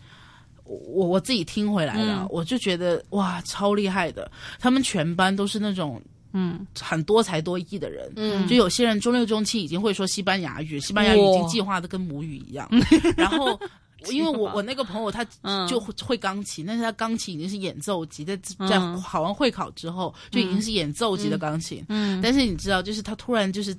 我我自己听回来了，我就觉得哇，超厉害的！他们全班都是那种嗯，很多才多艺的人，嗯，就有些人中六中七已经会说西班牙语，西班牙语已经计划的跟母语一样。[LAUGHS] 然后，因为我我那个朋友他就会会钢琴，但是他钢琴已经是演奏级，在在考完会考之后就已经是演奏级的钢琴。嗯，但是你知道，就是他突然就是。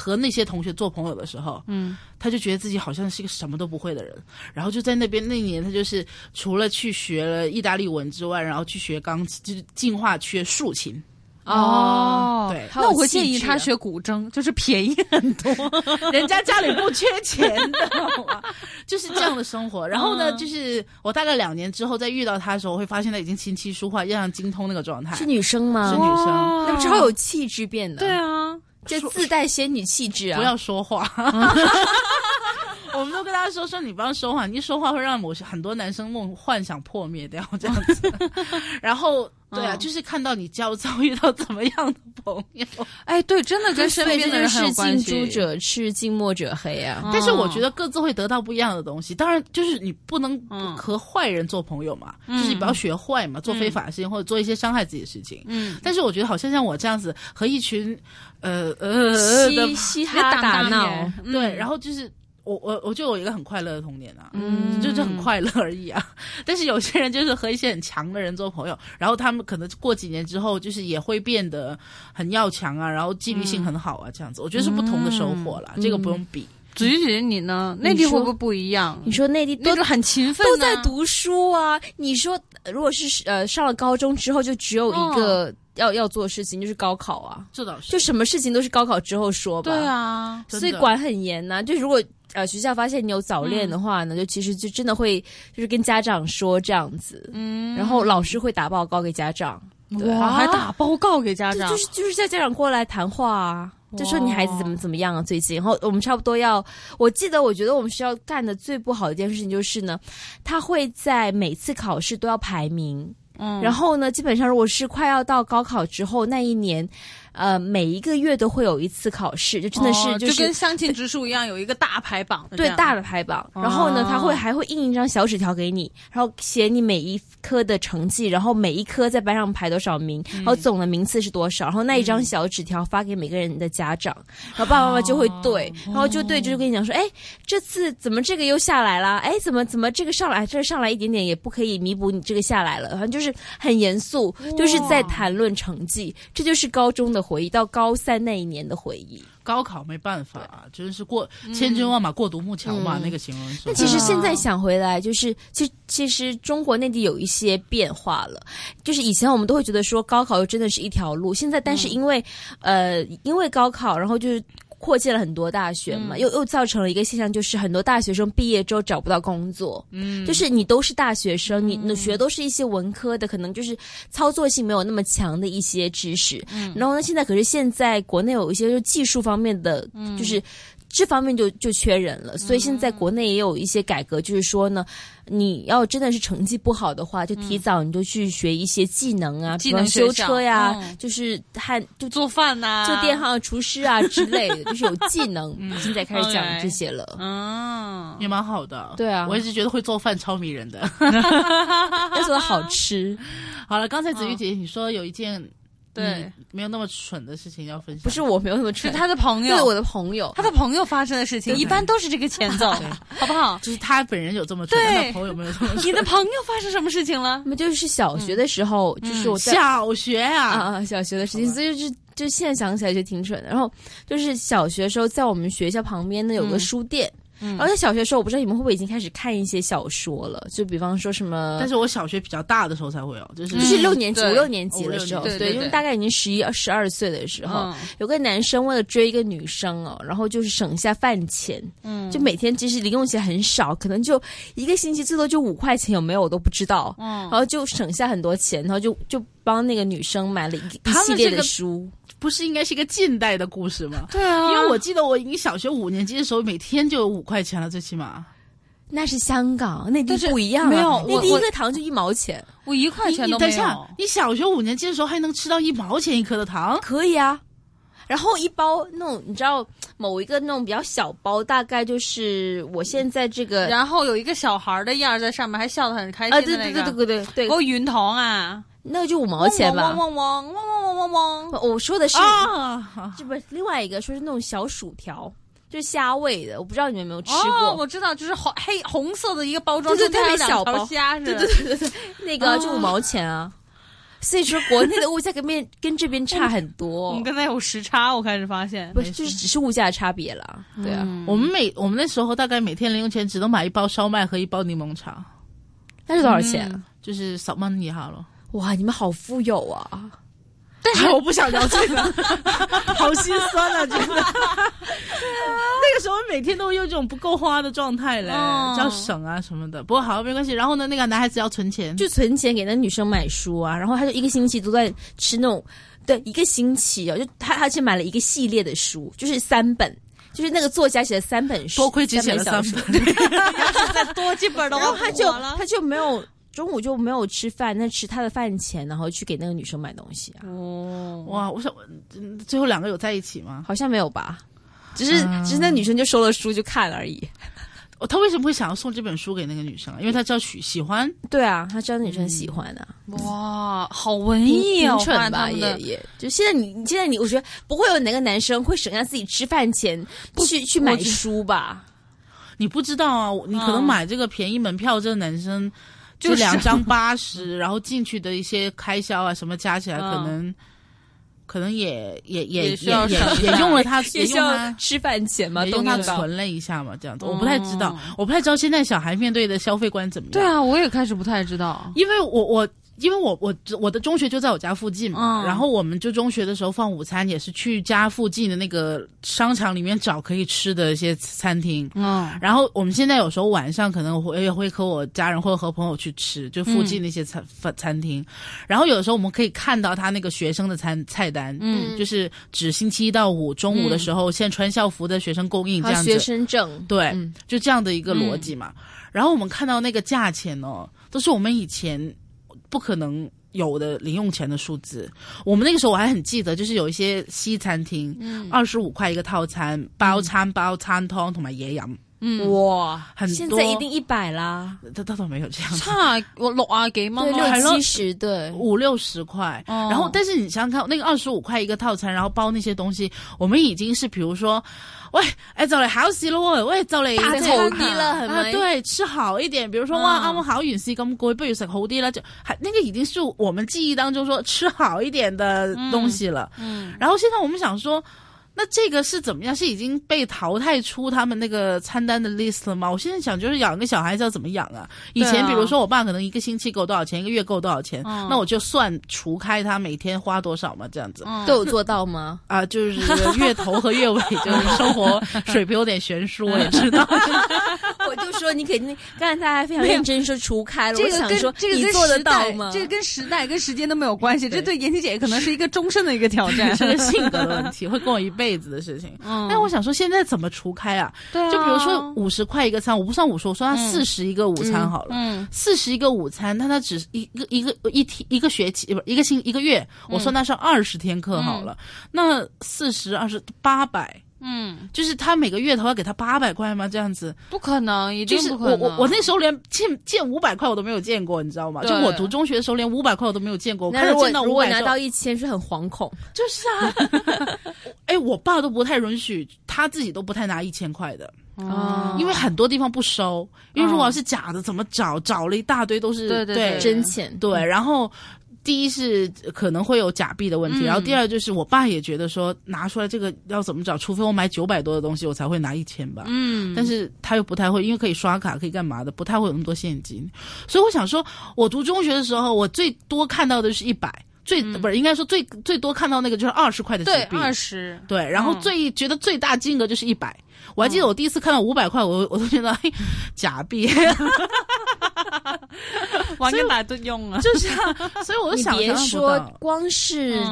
和那些同学做朋友的时候，嗯，他就觉得自己好像是个什么都不会的人，然后就在那边那年，他就是除了去学了意大利文之外，然后去学钢琴，就是进化缺学竖琴。哦，对，那我会建议他学古筝，就是便宜很多，[LAUGHS] 人家家里不缺钱的，[LAUGHS] 就是这样的生活。然后呢，就是我大概两年之后再遇到他的时候，我会发现他已经琴棋书画样样精通那个状态。是女生吗？是女生，那超有气质变的。对啊。就自带仙女气质啊！不要说话。[LAUGHS] 我们都跟他说说你不要说话，你一说话会让某些很多男生梦幻想破灭掉这样子。[LAUGHS] 然后对啊，就是看到你焦躁，遇到怎么样的朋友？哎，对，真的跟身边的人 [LAUGHS] 是近朱者赤，[LAUGHS] 近墨者黑啊。但是我觉得各自会得到不一样的东西。当然，就是你不能和坏人做朋友嘛，就是你不要学坏嘛，做非法事情或者做一些伤害自己的事情。嗯。但是我觉得好像像我这样子和一群呃呃嘻嘻哈打闹，对，然后就是。我我我就有一个很快乐的童年啊，嗯，就是很快乐而已啊。[LAUGHS] 但是有些人就是和一些很强的人做朋友，然后他们可能过几年之后，就是也会变得很要强啊，然后纪律性很好啊，这样子，我觉得是不同的收获了。这个不用比。子怡姐姐，你呢？内地会不会不一样？你说内地都是很勤奋，都在读书啊。你说如果是呃上了高中之后，就只有一个要要做的事情就是高考啊，这倒是。就什么事情都是高考之后说吧。对啊，所以管很严呐。就如果。呃，学校发现你有早恋的话呢，就其实就真的会就是跟家长说这样子，嗯，然后老师会打报告给家长，对，啊、还打报告给家长，就是就是叫家长过来谈话，啊。就说你孩子怎么怎么样最近，然后我们差不多要，我记得我觉得我们学校干的最不好的一件事情就是呢，他会在每次考试都要排名，嗯，然后呢，基本上如果是快要到高考之后那一年。呃，每一个月都会有一次考试，就真的是就跟相亲指数一样，有一个大排榜，对大的排榜。然后呢，他会还会印一张小纸条给你，然后写你每一科的成绩，然后每一科在班上排多少名，然后总的名次是多少。然后那一张小纸条发给每个人的家长，然后爸爸妈妈就会对，然后就对，就跟你讲说，哎，这次怎么这个又下来了？哎，怎么怎么这个上来，这上来一点点也不可以弥补你这个下来了，反正就是很严肃，就是在谈论成绩，这就是高中的。回忆到高三那一年的回忆，高考没办法，真是过千军万马过独木桥嘛，那个形容。那其实现在想回来，就是，其其实中国内地有一些变化了，就是以前我们都会觉得说高考又真的是一条路，现在但是因为，呃，因为高考，然后就是。扩建了很多大学嘛，又又造成了一个现象，就是很多大学生毕业之后找不到工作。嗯，就是你都是大学生，你你学都是一些文科的，可能就是操作性没有那么强的一些知识。嗯，然后呢，现在可是现在国内有一些就技术方面的，就是。这方面就就缺人了，所以现在国内也有一些改革，就是说呢，你要真的是成绩不好的话，就提早你就去学一些技能啊，技能修车呀，就是还就做饭呐，做电焊、厨师啊之类，的，[LAUGHS] 就是有技能，现在开始讲这些了，嗯，也蛮好的，对啊，我一直觉得会做饭超迷人的，[LAUGHS] 要做到好吃。[LAUGHS] 好了，刚才子玉姐姐你说有一件。对，没有那么蠢的事情要分享。不是我没有什么蠢，是他的朋友，对我的朋友，他的朋友发生的事情，一般都是这个前奏，好不好？就是他本人有这么蠢，他的朋友没有这么蠢。你的朋友发生什么事情了？那就是小学的时候，就是我小学啊，小学的事情，所以就是就现在想起来就挺蠢的。然后就是小学时候，在我们学校旁边呢有个书店。然后在小学的时候，我不知道你们会不会已经开始看一些小说了？就比方说什么？但是我小学比较大的时候才会有，就是就是六年级、五六年级的时候，对，因为大概已经十一、十二岁的时候，有个男生为了追一个女生哦，然后就是省下饭钱，嗯，就每天其实零用钱很少，可能就一个星期最多就五块钱，有没有我都不知道，嗯，然后就省下很多钱，然后就就。帮那个女生买了一一系列书，不是应该是一个近代的故事吗？对啊，因为我记得我，你小学五年级的时候，每天就有五块钱了，最起码。那是香港，那地不一样，没有那第一颗糖就一毛钱，我一块钱都没有。等一下，你小学五年级的时候还能吃到一毛钱一颗的糖？可以啊。然后一包那种，你知道某一个那种比较小包，大概就是我现在这个，然后有一个小孩的样在上面，还笑得很开心啊！对对对对对对，给我云糖啊！那个就五毛钱吧。汪汪汪汪汪汪汪汪！我说的是，这不另外一个说是那种小薯条，就是虾味的，我不知道你们有没有吃过。我知道，就是红黑红色的一个包装，就特别小包虾，对对对对，那个就五毛钱啊。所以说，国内的物价跟面跟这边差很多。[LAUGHS] 我们刚才有时差，我开始发现，不是，就是只是物价的差别了？对啊，我们每我们那时候大概每天零用钱只能买一包烧麦和一包柠檬茶，那是多少钱？就是少 e 一下了。哇，你们好富有啊！但是我不想聊这个，[LAUGHS] 好心酸啊，真的。[LAUGHS] 那个时候每天都用这种不够花的状态嘞，较省啊什么的。不过好没关系。然后呢，那个男孩子要存钱，就存钱给那女生买书啊。然后他就一个星期都在吃那种，对，一个星期哦，就他他去买了一个系列的书，就是三本，就是那个作家写的三本书。多亏只写了三本，[LAUGHS] 要是再多几本的话，他就他就没有。中午就没有吃饭，那吃他的饭钱，然后去给那个女生买东西啊！哦，哇！我想，最后两个有在一起吗？好像没有吧，只是只是那女生就收了书就看而已。他为什么会想要送这本书给那个女生？因为他知道喜喜欢，对啊，他知道女生喜欢啊。哇，好文艺啊！纯吧，也也就现在你你现在你，我觉得不会有哪个男生会省下自己吃饭钱，不去去买书吧？你不知道啊，你可能买这个便宜门票，这个男生。就两张 [LAUGHS] 八十，然后进去的一些开销啊什么加起来，可能可能也也也 [LAUGHS] 也也用了他，也用吃饭钱嘛，帮他存了一下嘛，这样子。我不太知道，我不太知道现在小孩面对的消费观怎么样。对啊，我也开始不太知道，因为我我。因为我我我的中学就在我家附近嘛，然后我们就中学的时候放午餐也是去家附近的那个商场里面找可以吃的一些餐厅，嗯，然后我们现在有时候晚上可能会会和我家人或者和朋友去吃，就附近那些餐饭餐厅，然后有的时候我们可以看到他那个学生的餐菜单，嗯，就是指星期一到五中午的时候，现穿校服的学生供应这样子，学生证，对，就这样的一个逻辑嘛，然后我们看到那个价钱哦，都是我们以前。不可能有的零用钱的数字。我们那个时候我还很记得，就是有一些西餐厅，二十五块一个套餐，包餐包餐汤同埋野饮。嗯哇，很多，现在一定一百啦。他他都没有这样差我六啊给吗？对，六七十对，五六十块。然后，但是你想想看，那个二十五块一个套餐，然后包那些东西，我们已经是比如说，喂，哎，走雷好食了，喂，喂，赵雷大头低了，啊，对，吃好一点，比如说哇，阿姆好饮食咁贵，不如食好啲啦，就还那个已经是我们记忆当中说吃好一点的东西了。嗯，然后现在我们想说。那这个是怎么样？是已经被淘汰出他们那个餐单的 list 了吗？我现在想就是养个小孩子要怎么养啊？以前比如说我爸可能一个星期够多少钱，一个月够多少钱？那我就算除开他每天花多少嘛，这样子都有做到吗？[LAUGHS] 啊，就是月头和月尾，就是 [LAUGHS] 生活水平有点悬殊，我也知道？[LAUGHS] 我就说你肯定刚才他还非常认真说除开了，这个跟这个你做得到吗？这个跟时代跟时间都没有关系，这对妍希姐可能是一个终身的一个挑战，是个性格的问题，会跟我一辈。辈子的事情，但我想说，现在怎么除开啊？对就比如说五十块一个餐，我不算五十，我说他四十一个午餐好了，四十一个午餐，那他只一个一个一天一个学期，不一个星一个月，我说他是二十天课好了，那四十二十八百。嗯，就是他每个月头要给他八百块吗？这样子不可能，一定不可能。我我我那时候连见见五百块我都没有见过，你知道吗？就我读中学的时候连五百块我都没有见过。那是真的，五百，拿到一千是很惶恐。就是啊，[LAUGHS] 哎，我爸都不太允许，他自己都不太拿一千块的，啊，因为很多地方不收。因为如果是假的，怎么找？找了一大堆都是对对真钱，对，然后。第一是可能会有假币的问题，然后第二就是我爸也觉得说拿出来这个要怎么找，除非我买九百多的东西，我才会拿一千吧。嗯，但是他又不太会，因为可以刷卡，可以干嘛的，不太会有那么多现金。所以我想说，我读中学的时候，我最多看到的是一百，最不是应该说最最多看到那个就是二十块的，对，二十，对，然后最觉得最大金额就是一百。我还记得我第一次看到五百块，我我都觉得假币，往 [LAUGHS] 哪都用了。就是，所以我就想，别说光是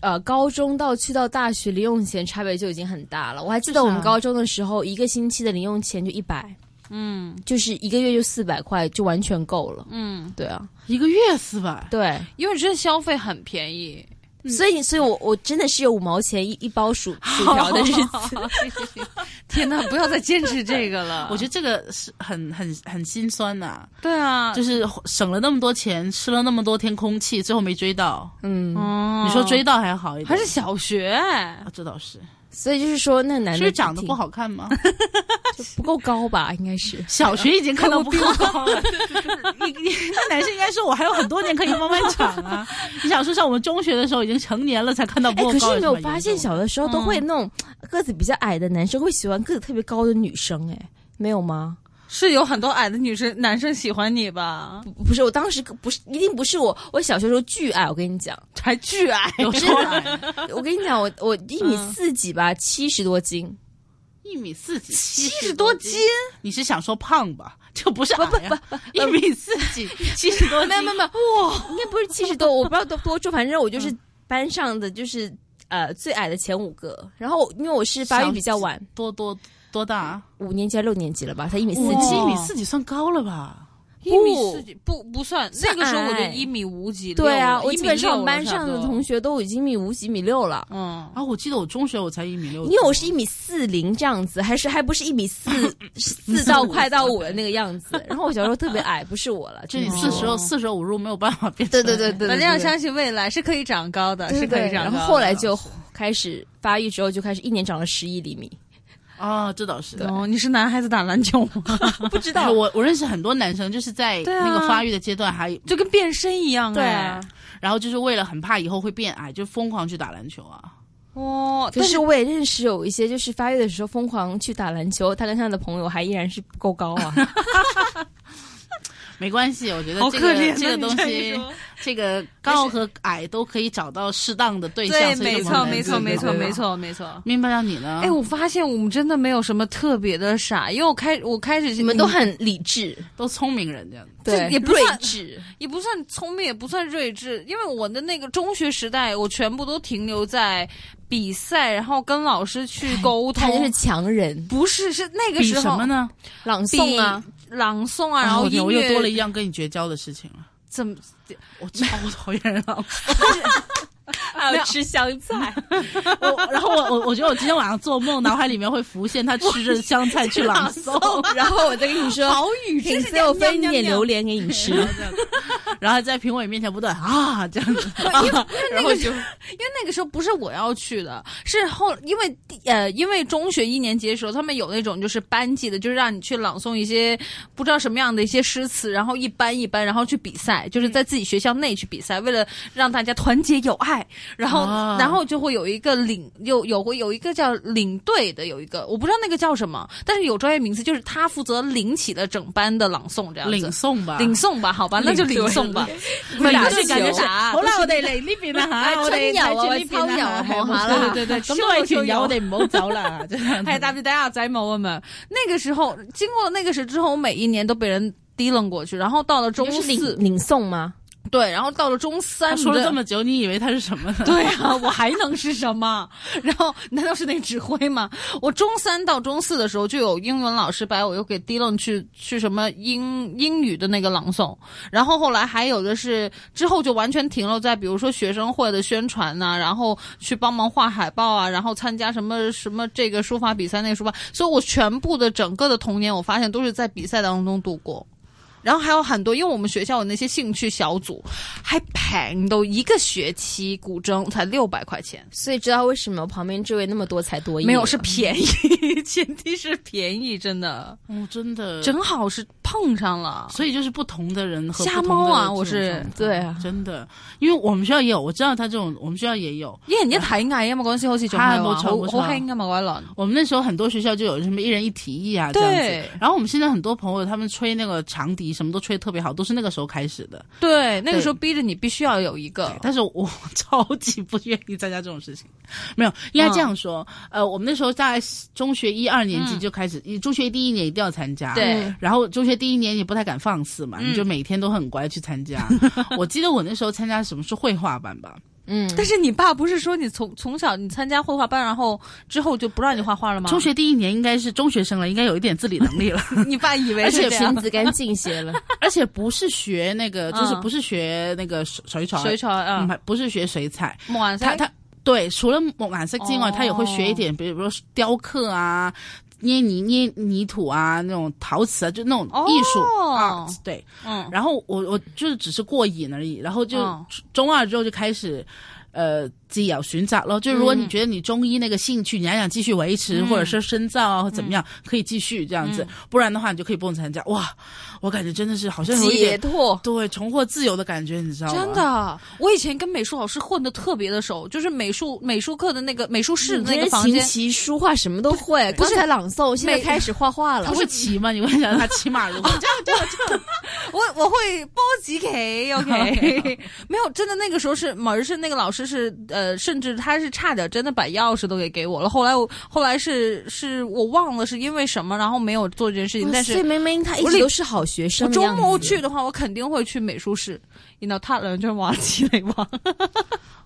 呃，高中到去到大学零用钱差别就已经很大了。我还记得我们高中的时候，一个星期的零用钱就一百，嗯，就是一个月就四百块，就完全够了。嗯，对啊，一个月四百，对，因为真的消费很便宜。所以，所以我我真的是有五毛钱一一包薯 [LAUGHS] 薯条的日子。[LAUGHS] 天哪，不要再坚持这个了！我觉得这个是很很很心酸呐。对啊，就是省了那么多钱，吃了那么多天空气，最后没追到。嗯，你说追到还好一点，还是小学？啊，这倒是。所以就是说，那男的是长得不好看吗？[LAUGHS] 不够高吧，应该是。小学已经看到不够高。了。[LAUGHS] 你你那男生应该说，我还有很多年可以慢慢长啊。[LAUGHS] 你想说，像我们中学的时候已经成年了才看到不够高可是你没有发现，小的时候都会那种个子比较矮的男生会喜欢个子特别高的女生，哎，没有吗？是有很多矮的女生、男生喜欢你吧？不不是，我当时不是一定不是我。我小学时候巨矮，我跟你讲，还巨矮。我是我跟你讲，我我一米四几吧，七十多斤。一米四几，七十多斤？你是想说胖吧？[LAUGHS] 就不是不 [LAUGHS] 不不，一米四几，七十多？没有没有没，有，哇！应该不是七十多，我不知道多多重，反正我就是班上的就是呃最矮的前五个。然后因为我是发育比较晚，多多。多大？五年级、还六年级了吧？才一米四几？一米四几算高了吧？一米四几不不算那个时候，我就一米五几。对啊，我基本上班上的同学都已经一米五几、一米六了。嗯，啊，我记得我中学我才一米六，因为我是一米四零这样子，还是还不是一米四 [LAUGHS] 四到快到五的那个样子。然后我小时候特别矮，不是我了，[LAUGHS] 就是四舍四舍五入没有办法变。对对对对，反正要相信未来是可以长高的，是可以长。然后后来就开始发育之后，就开始一年长了十一厘米。哦，这倒是哦，你是男孩子打篮球吗？[LAUGHS] 不知道，我我认识很多男生，就是在那个发育的阶段，还就跟变身一样对。然后就是为了很怕以后会变矮，就疯狂去打篮球啊。哦，但是我也认识有一些，就是发育的时候疯狂去打篮球，他跟他的朋友还依然是不够高啊。[LAUGHS] 没关系，我觉得这个这个东西，这个高和矮都可以找到适当的对象。对，没错，没错，没错，没错，没错。明白了，你呢？哎，我发现我们真的没有什么特别的傻，因为我开我开始你们都很理智，都聪明人这样对，也不算智，也不算聪明，也不算睿智，因为我的那个中学时代，我全部都停留在比赛，然后跟老师去沟通。他就是强人，不是是那个时候什么呢？朗诵啊。朗诵啊，然后音乐，我又多了一样跟你绝交的事情了。怎么？我超讨厌朗诵。[LAUGHS] [LAUGHS] 还要吃香菜，[LAUGHS] 我然后我我我觉得我今天晚上做梦，脑海里面会浮现他吃着香菜去朗诵，然后我再跟你说，好语，再有分一点榴莲给你吃，然后在评委面前不断啊这样子，[LAUGHS] 然后就因为那个时候不是我要去的，是后因为呃因为中学一年级的时候，他们有那种就是班级的，就是让你去朗诵一些不知道什么样的一些诗词，然后一班一班，然后去比赛，就是在自己学校内去比赛，为了让大家团结友爱。然后，然后就会有一个领，有有会有一个叫领队的，有一个我不知道那个叫什么，但是有专业名词，就是他负责领起了整班的朗诵，这样子。领诵吧，领诵吧，好吧，那就领 [LAUGHS] 诵吧。每感觉啥？好啦，我哋嚟呢边啦吓，真 [LAUGHS] 有啊，呢边有，系嘛？对对对，咁都系群 [LAUGHS] 友，我哋唔好走啦，真系。系代大家仔母啊嘛，那个时候经过那个时候之后，我每一年都被人低冷过去，然后到了周四领送吗？对，然后到了中三，说了这么久，你以为他是什么？[LAUGHS] 对呀，我还能是什么？然后难道是那指挥吗？我中三到中四的时候，就有英文老师把我又给提了去去什么英英语的那个朗诵，然后后来还有的是之后就完全停了，在比如说学生会的宣传呐，然后去帮忙画海报啊，然后参加什么什么这个书法比赛那个书法，所以我全部的整个的童年，我发现都是在比赛当中度过。然后还有很多，因为我们学校有那些兴趣小组还便宜，都一个学期古筝才六百块钱，所以知道为什么旁边这位那么多才多艺没有是便宜，前提是便宜，真的，哦，真的正好是碰上了，所以就是不同的人和瞎猫啊，我是对啊，真的，因为我们学校也有，我知道他这种，我们学校也有耶，你一台艺啊嘛，嗰阵时好似就很我好轻啊嘛，我老，我们那时候很多学校就有什么一人一提议啊这样子，然后我们现在很多朋友他们吹那个长笛。什么都吹特别好，都是那个时候开始的。对，那个时候逼着你必须要有一个。但是我 [LAUGHS] 超级不愿意参加这种事情，没有应该这样说。呃，我们那时候在中学一二年级就开始，中学第一年一定要参加。对，然后中学第一年也不太敢放肆嘛，你就每天都很乖去参加。[LAUGHS] 我记得我那时候参加什么是绘画班吧。嗯，但是你爸不是说你从从小你参加绘画班，然后之后就不让你画画了吗？中学第一年应该是中学生了，应该有一点自理能力了。[LAUGHS] 你爸以为，而且瓶子干净些了，[LAUGHS] 而且不是学那个，就是不是学那个水水草，水草，啊，不是学水彩。他他对，除了晚蓝色之外，他也会学一点，比如说雕刻啊。捏泥捏泥土啊，那种陶瓷啊，就那种艺术啊，对，嗯，然后我我就是只是过瘾而已，然后就中二之后就开始，呃。自己要寻找咯，就如果你觉得你中医那个兴趣你还想继续维持，或者是深造啊，或怎么样，可以继续这样子，不然的话你就可以不用参加。哇，我感觉真的是好像解脱，对，重获自由的感觉，你知道吗？真的，我以前跟美术老师混的特别的熟，就是美术美术课的那个美术室那个房间，琴棋书画什么都会，不是才朗诵，现在开始画画了。他会骑吗？你 [LAUGHS] 问他骑马了吗？[LAUGHS] 我我会包几 K OK，[LAUGHS] 没有，真的那个时候是门是那个老师是。呃，甚至他是差点真的把钥匙都给给我了。后来我后来是是我忘了是因为什么，然后没有做这件事情。但是明明他一直都是好学生。我周末去的话，我肯定会去美术室。一到他，两圈往起来吧。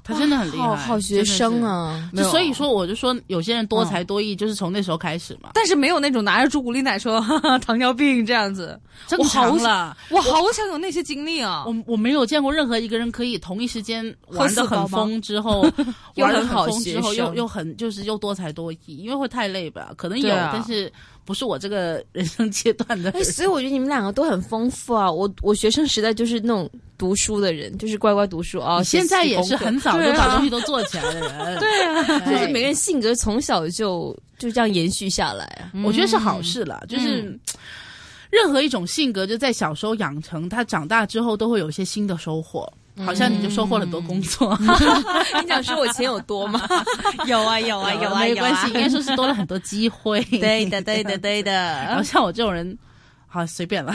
他真的很厉害，好学生啊！没所以说我就说有些人多才多艺，就是从那时候开始嘛。但是没有那种拿着朱古力奶说糖尿病这样子，[LAUGHS] 真好了。我好想有那些经历啊！我我没有见过任何一个人可以同一时间玩的很疯之后，[LAUGHS] 玩的很疯之后又又很就是又多才多艺，因为会太累吧？可能有，但是。不是我这个人生阶段的，哎，所以我觉得你们两个都很丰富啊！我我学生时代就是那种读书的人，就是乖乖读书啊。现在也是很早就把东西都做起来的人，[LAUGHS] 对啊，就是每个人性格从小就就这样延续下来，我觉得是好事了。就是任何一种性格就在小时候养成，他长大之后都会有一些新的收获。好像你就收获很多工作，[LAUGHS] [LAUGHS] 你想说我钱有多吗？[LAUGHS] 有啊有啊有啊有系，应该说是多了很多机会。对的对的对的。然后像我这种人，好随便了，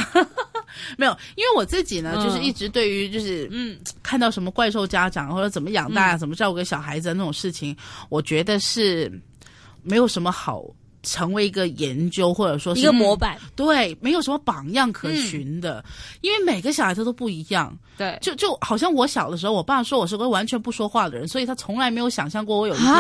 没有，因为我自己呢，就是一直对于就是嗯，看到什么怪兽家长或者怎么养大啊，怎么照顾个小孩子那种事情，我觉得是没有什么好。成为一个研究，或者说是一个模板，对，没有什么榜样可循的，因为每个小孩子都不一样。对，就就好像我小的时候，我爸说我是个完全不说话的人，所以他从来没有想象过我有一天。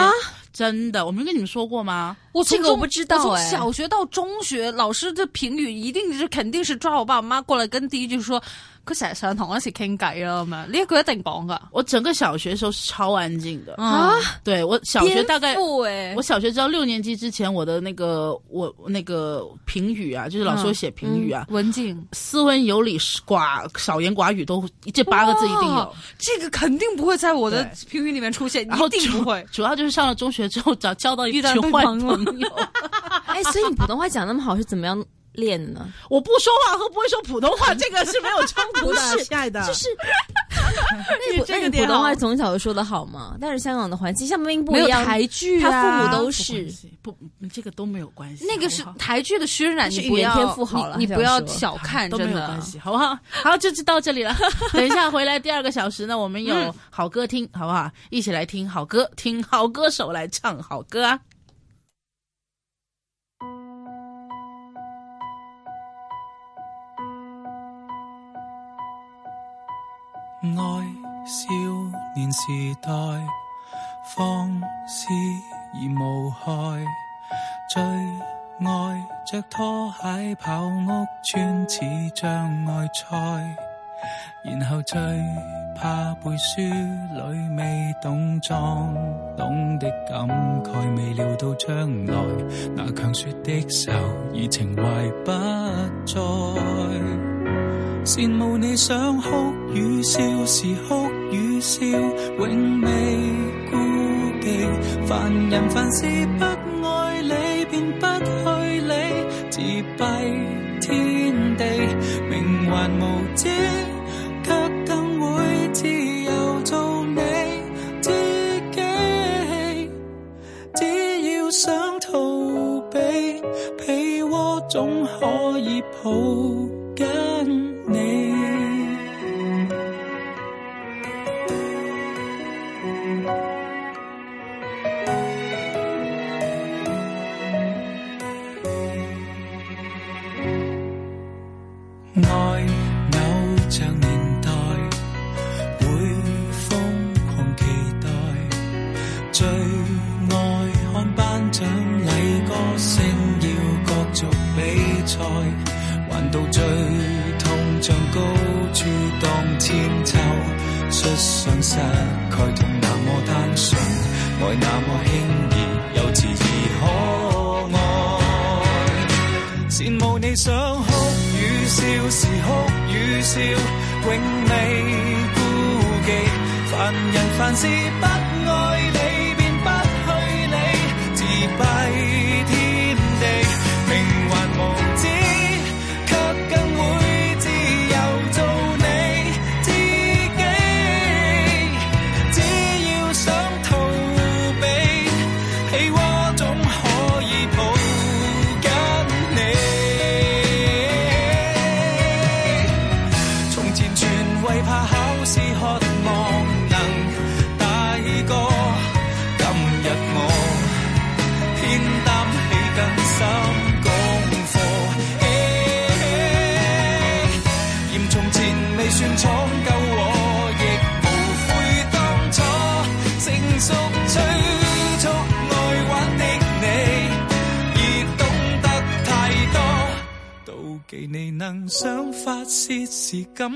真的，我没跟你们说过吗？我这个我不知道，从小学到中学，老师的评语一定是肯定是抓我爸我妈过来跟第一句说。佢成日上堂嗰时倾偈咯，咪呢个一定讲噶。我整个小学时候是超安静的，对我小学大概，我小学直到六年级之前，我的那个我那个评语啊，就是老系写评语啊，文静、斯文、有礼、寡少言寡语，都这八个字一定有。这个肯定不会在我的评语里面出现，一定不会。主要就是上了中学之后，找交到到一群坏朋友。[LAUGHS] [LAUGHS] 哎，所以你普通话讲那么好，是怎么样？练呢，我不说话，和不会说普通话，这个是没有冲突的，[LAUGHS] 亲爱的，就是。你 [LAUGHS] 这个普通话从小就说的好吗？但是香港的环境像明不一样，台剧啊，他父母都是不，这个都没有关系。那个是台剧的渲染，是不要天赋好了，你不要小看，真的，没有关系，好不好？好，就就到这里了。[LAUGHS] 等一下回来，第二个小时呢，我们有好歌听，好不好？一起来听好歌，听好歌手来唱好歌。爱少年时代，放肆而无害，最爱着拖鞋跑屋村，似障碍赛。然后最怕背书里未懂装懂的感慨，未料到将来那强说的愁已情怀不再。羡慕你想哭与笑时哭与笑，永未顾忌。凡人凡事不爱理，便不去理。自闭天地，命环无知，却更会自由做你知己。只要想逃避，被窝总可以抱。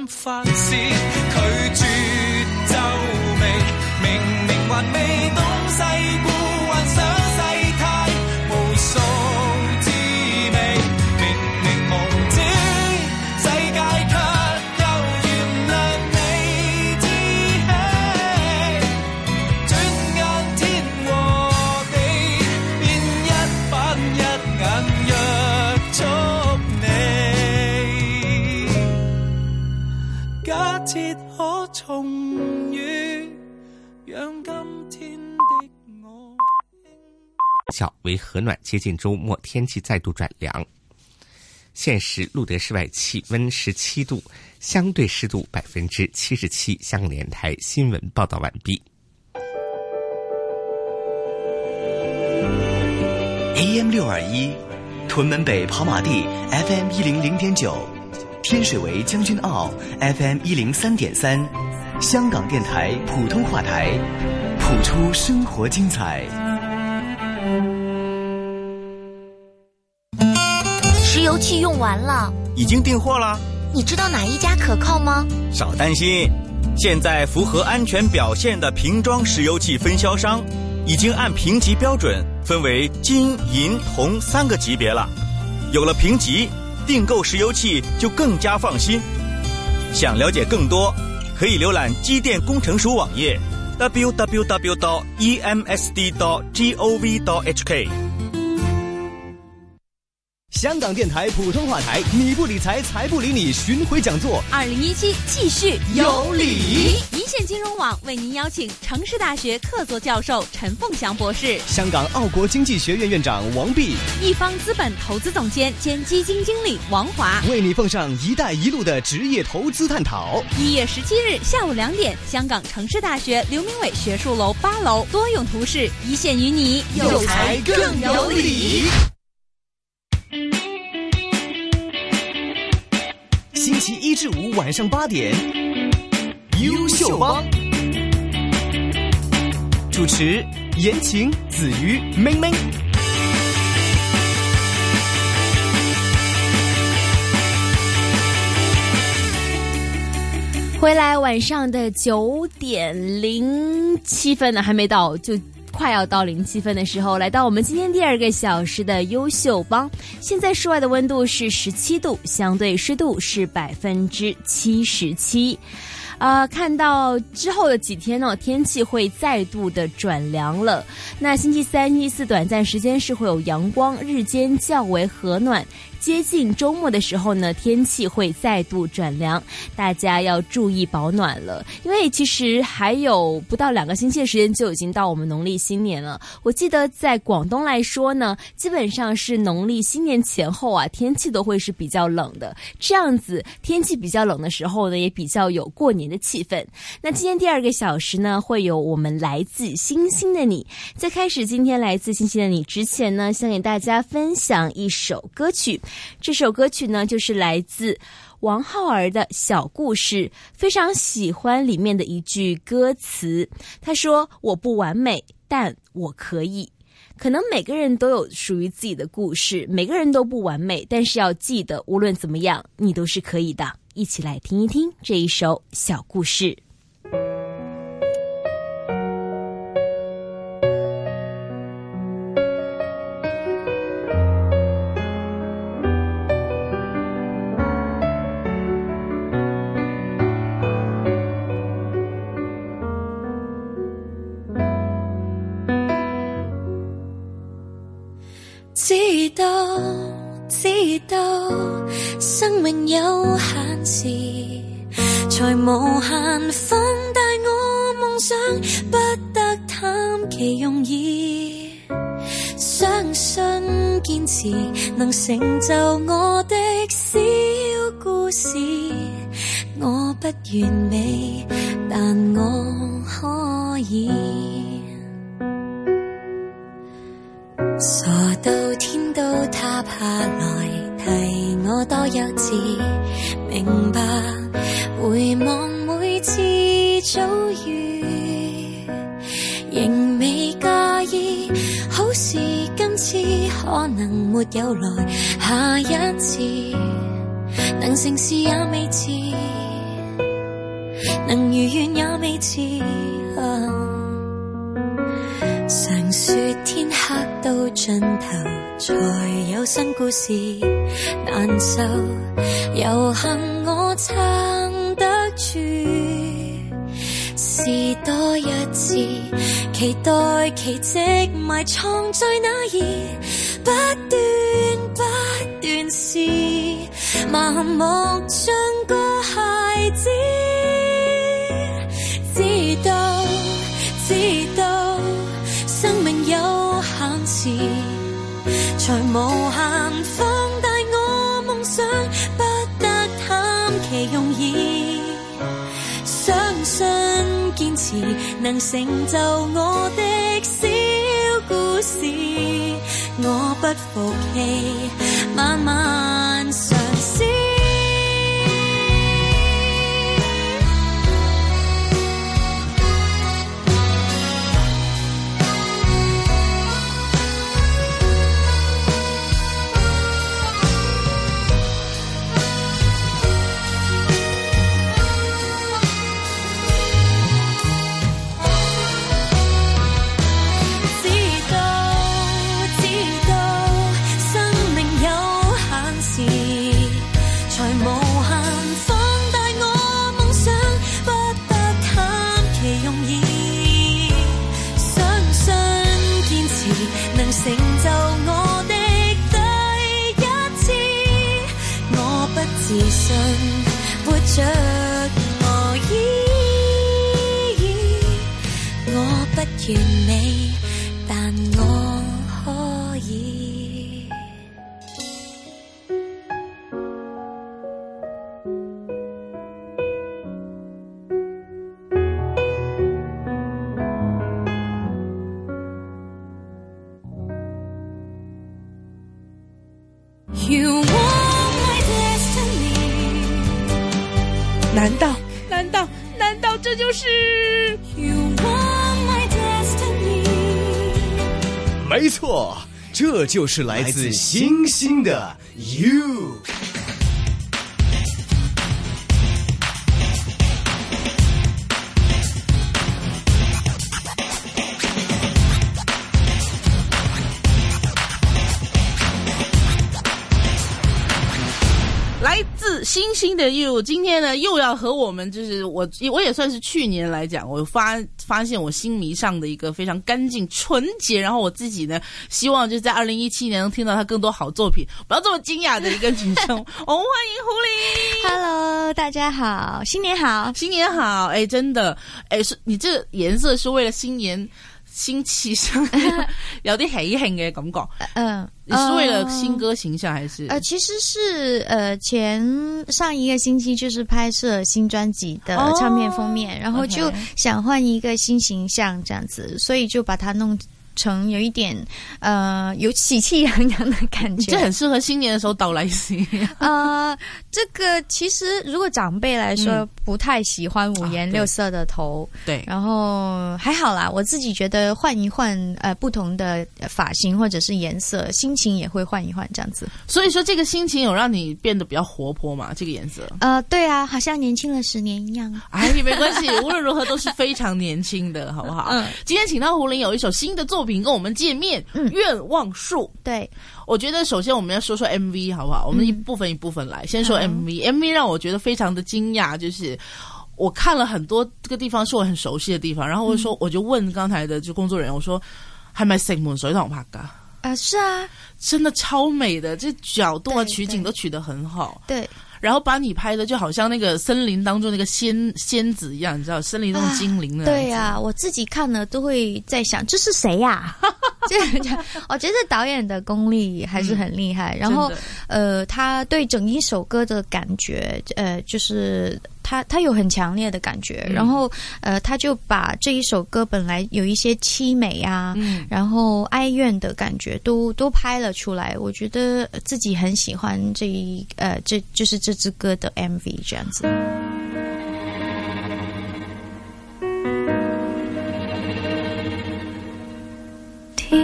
I'm fine. 为和暖，接近周末，天气再度转凉。现时路德室外气温十七度，相对湿度百分之七十七。香港电台新闻报道完毕。a M 六二一，屯门北跑马地 F M 一零零点九，天水围将军澳 F M 一零三点三，香港电台普通话台，普出生活精彩。用完了，已经订货了。你知道哪一家可靠吗？少担心，现在符合安全表现的瓶装石油气分销商已经按评级标准分为金、银、铜三个级别了。有了评级，订购石油气就更加放心。想了解更多，可以浏览机电工程署网页：w w w e m s d g o v d h k。香港电台普通话台，你不理财，财不理你。巡回讲座，二零一七继续有礼。一线金融网为您邀请城市大学客座教授陈凤祥博士，香港澳国经济学院院长王毕，一方资本投资总监兼基金经理王华，为你奉上“一带一路”的职业投资探讨。一月十七日下午两点，香港城市大学刘明伟学术楼八楼多用途室，一线与你有才更有礼。星期一至五晚上八点，优秀帮主持：言情、子鱼、妹妹。回来晚上的九点零七分呢，还没到就。快要到零七分的时候，来到我们今天第二个小时的优秀帮。现在室外的温度是十七度，相对湿度是百分之七十七。啊，看到之后的几天呢，天气会再度的转凉了。那星期三、星期四短暂时间是会有阳光，日间较为和暖。接近周末的时候呢，天气会再度转凉，大家要注意保暖了。因为其实还有不到两个星期的时间就已经到我们农历新年了。我记得在广东来说呢，基本上是农历新年前后啊，天气都会是比较冷的。这样子天气比较冷的时候呢，也比较有过年的气氛。那今天第二个小时呢，会有我们来自星星的你。在开始今天来自星星的你之前呢，想给大家分享一首歌曲。这首歌曲呢，就是来自王浩儿的小故事。非常喜欢里面的一句歌词，他说：“我不完美，但我可以。”可能每个人都有属于自己的故事，每个人都不完美，但是要记得，无论怎么样，你都是可以的。一起来听一听这一首小故事。都道，知道，生命有限时，才无限放大我梦想，不得贪其容易。相信坚持能成就我的小故事。我不完美，但我可以。下来提我多一次，明白回望每次遭遇，仍未介意。好事今次可能没有来，下一次能成事也未迟，能如愿也未迟。说天黑到尽头，才有新故事。难受，又幸我撑得住。是多一次期待奇迹埋藏在哪儿？不断不断试，盲目像个孩子。才无限放大我梦想，不得谈其容易。相信坚持能成就我的小故事，我不服气，慢慢尝试。难道难道难道这就是？没错，这就是来自星星的 you。新的务，今天呢，又要和我们就是我我也算是去年来讲，我发发现我新迷上的一个非常干净纯洁，然后我自己呢希望就在二零一七年能听到他更多好作品，不要这么惊讶的一个女生哦，[LAUGHS] 欢迎狐狸，Hello，大家好，新年好，新年好，哎，真的，哎，是你这颜色是为了新年。新气象，有啲喜庆嘅感觉，[LAUGHS] 嗯，你是为了新歌形象还是？呃，其实是，呃前上一个星期就是拍摄新专辑的唱片封面，然后就想换一个新形象，这样子，所以就把它弄。成有一点，呃，有喜气洋洋的感觉，这很适合新年的时候到来时。[LAUGHS] 呃，这个其实如果长辈来说不太喜欢五颜六色的头，对，然后还好啦，我自己觉得换一换呃不同的发型或者是颜色，心情也会换一换这样子。所以说这个心情有让你变得比较活泼嘛？这个颜色。呃，对啊，好像年轻了十年一样。哎，没关系，无论如何都是非常年轻的好不好？[LAUGHS] 嗯。今天请到胡林有一首新的作。作品跟我们见面，愿望树。对我觉得，首先我们要说说 MV 好不好？我们一部分一部分来，先说 MV。MV 让我觉得非常的惊讶，就是我看了很多这个地方是我很熟悉的地方，然后我就说我就问刚才的就工作人员，我说还蛮羡门所以让我拍噶。啊，是啊，真的超美的，这角度啊、取景都取得很好。对。然后把你拍的就好像那个森林当中那个仙仙子一样，你知道森林中精灵的。对呀，我自己看了都会在想这是谁呀？哈哈哈哈哈！我觉得导演的功力还是很厉害，然后呃，他对整一首歌的感觉呃就是。他他有很强烈的感觉，然后呃，他就把这一首歌本来有一些凄美啊，然后哀怨的感觉都都拍了出来。我觉得自己很喜欢这一呃这就是这支歌的 MV 这样子。听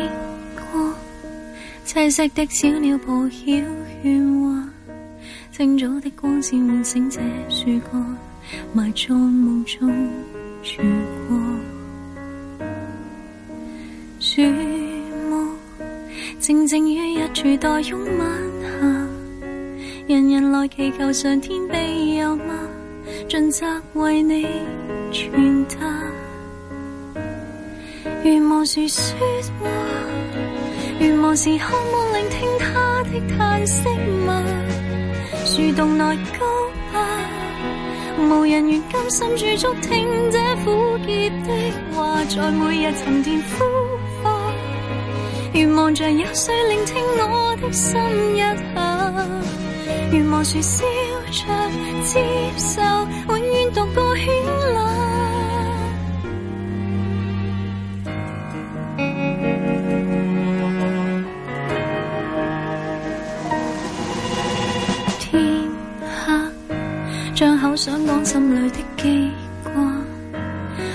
过彩色的小鸟不晓喧哗。清早的光线唤醒这树干，埋在梦中住过。树木静静于一处待拥晚霞，人人来祈求上天庇佑吗？尽责为你传达。愿望是说话，愿望是渴望聆听他的叹息吗？树洞内高挂，无人愿甘心驻足听这苦涩的话，在每日沉淀呼化。愿望着有谁聆听我的心一下，愿望树笑着，接受永远独个喧闹。想讲心里的记挂，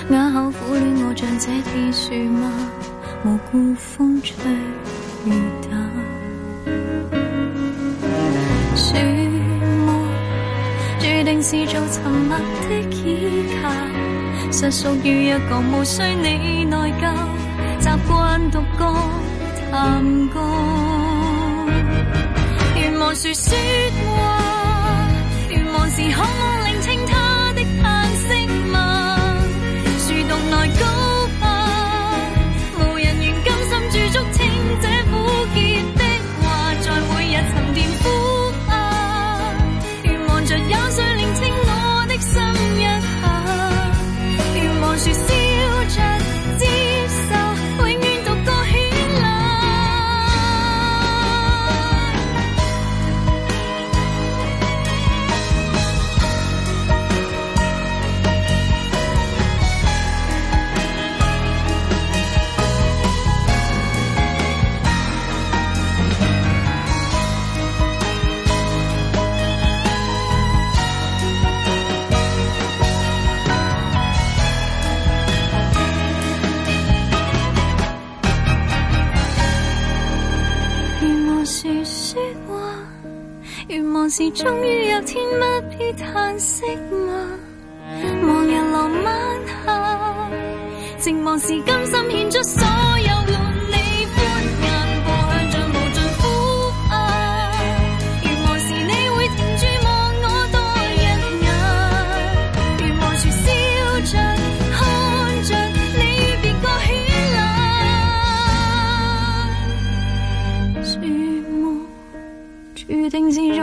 哑口苦恋我像这片树吗？无故风吹雨打。树木注定是做沉默的依靠，实属于一个无需你内疚，习惯独歌谈歌。愿望是说话，愿望是可。是终于有天不必叹息吗？望日落晚霞，寂寞时甘心献出所有换你欢颜，步向著无尽苦厄。如何时你会停住望我多一眼？如何时笑着看著你别个绚烂？寂寞注定是。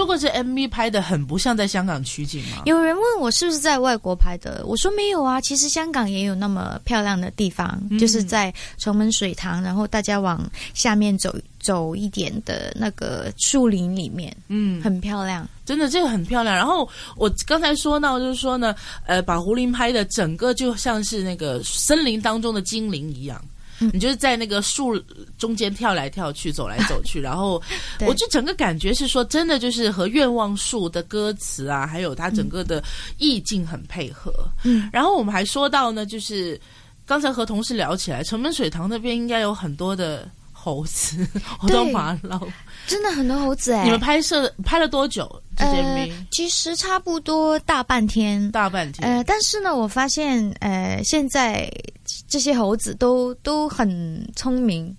如果是 MV 拍的很不像在香港取景吗？有人问我是不是在外国拍的，我说没有啊，其实香港也有那么漂亮的地方，就是在城门水塘，然后大家往下面走走一点的那个树林里面，嗯，很漂亮，真的这个很漂亮。然后我刚才说到就是说呢，呃，把胡林拍的整个就像是那个森林当中的精灵一样。你就是在那个树中间跳来跳去，走来走去，然后，[LAUGHS] 我就整个感觉是说，真的就是和愿望树的歌词啊，还有它整个的意境很配合。嗯，然后我们还说到呢，就是刚才和同事聊起来，城门水塘那边应该有很多的猴子，好抓捞，[LAUGHS] 真的很多猴子哎。你们拍摄拍了多久？这其实差不多大半天，大半天。呃，但是呢，我发现，呃，现在。这些猴子都都很聪明，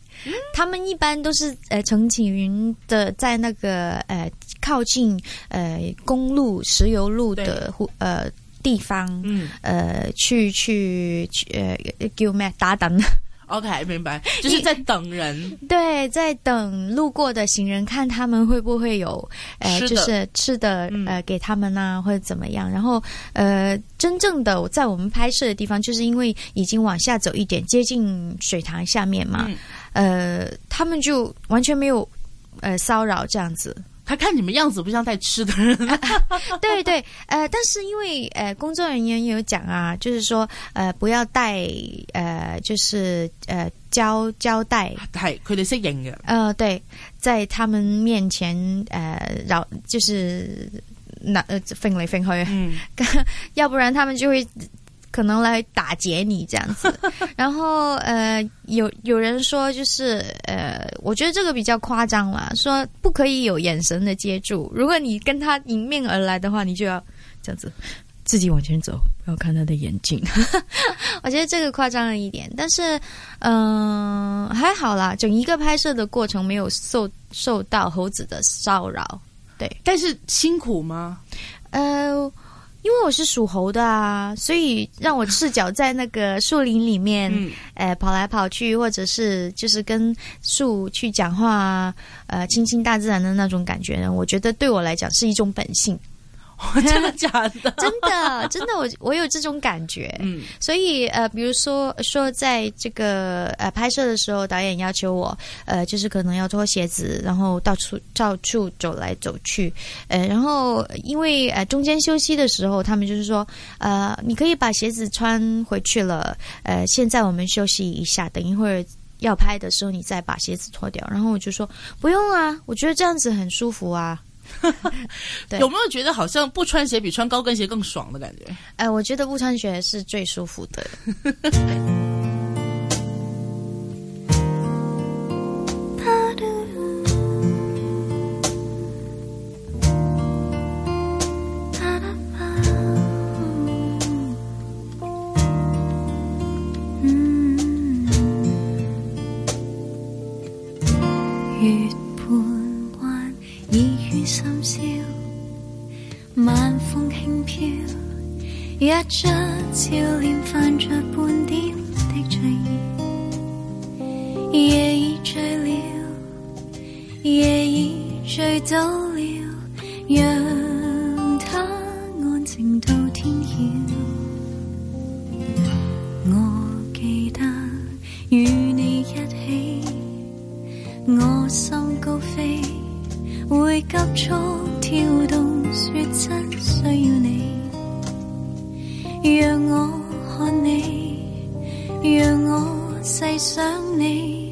他们一般都是呃，成群的在那个呃靠近呃公路、石油路的呃地方，呃去去呃叫咩打灯。OK，明白，就是在等人。对，在等路过的行人，看他们会不会有呃，就是吃的呃，给他们呐，或者怎么样。然后呃，真正的在我们拍摄的地方，就是因为已经往下走一点，接近水塘下面嘛，呃，他们就完全没有呃骚扰这样子。他看你们样子不像带吃的。[LAUGHS] 对对，呃，但是因为呃工作人员也有讲啊，就是说呃不要带呃就是呃胶胶袋，系，佢哋适应嘅。呃，对，在他们面前，呃，就就是那呃飞来飞去，嗯，[LAUGHS] 要不然他们就会。可能来打劫你这样子，[LAUGHS] 然后呃，有有人说就是呃，我觉得这个比较夸张了，说不可以有眼神的接触。如果你跟他迎面而来的话，你就要这样子自己往前走，不要看他的眼睛。[LAUGHS] 我觉得这个夸张了一点，但是嗯，还好啦，整一个拍摄的过程没有受受到猴子的骚扰。对，但是辛苦吗？呃。因为我是属猴的啊，所以让我赤脚在那个树林里面，哎，跑来跑去，或者是就是跟树去讲话，呃，亲近大自然的那种感觉呢，我觉得对我来讲是一种本性。[LAUGHS] 真的假的？[LAUGHS] 真的真的，我我有这种感觉。嗯，所以呃，比如说说，在这个呃拍摄的时候，导演要求我呃，就是可能要脱鞋子，然后到处到处走来走去。呃，然后因为呃中间休息的时候，他们就是说呃，你可以把鞋子穿回去了。呃，现在我们休息一下，等一会儿要拍的时候你再把鞋子脱掉。然后我就说不用啊，我觉得这样子很舒服啊。[LAUGHS] 有没有觉得好像不穿鞋比穿高跟鞋更爽的感觉？哎，我觉得不穿鞋是最舒服的。[LAUGHS] 笑，晚风轻飘，一张俏脸泛着半点的醉意。夜已醉了，夜已醉倒了，让它安静到天晓。我记得与你一起，我心高飞。会急速跳动，说真需要你，让我看你，让我细想你。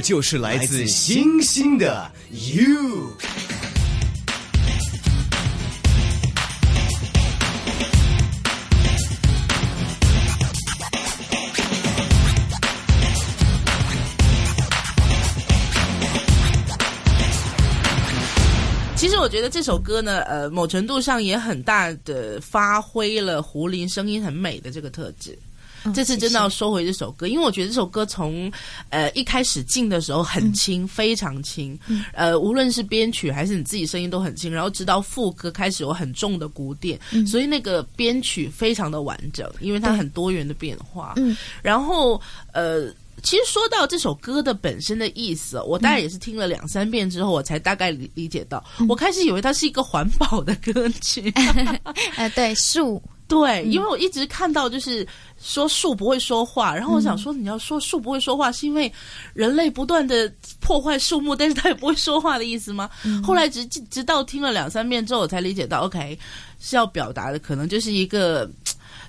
就是来自星星的 you。其实我觉得这首歌呢，呃，某程度上也很大的发挥了胡林声音很美的这个特质。这次真的要收回这首歌，因为我觉得这首歌从，呃，一开始进的时候很轻，非常轻，呃，无论是编曲还是你自己声音都很轻，然后直到副歌开始有很重的鼓点，所以那个编曲非常的完整，因为它很多元的变化。嗯，然后呃，其实说到这首歌的本身的意思，我大概也是听了两三遍之后，我才大概理理解到，我开始以为它是一个环保的歌曲，[LAUGHS] 呃，对树，对，因为我一直看到就是。说树不会说话，然后我想说，你要说树不会说话，是因为人类不断的破坏树木，但是它也不会说话的意思吗？后来直直到听了两三遍之后，我才理解到，OK，是要表达的，可能就是一个。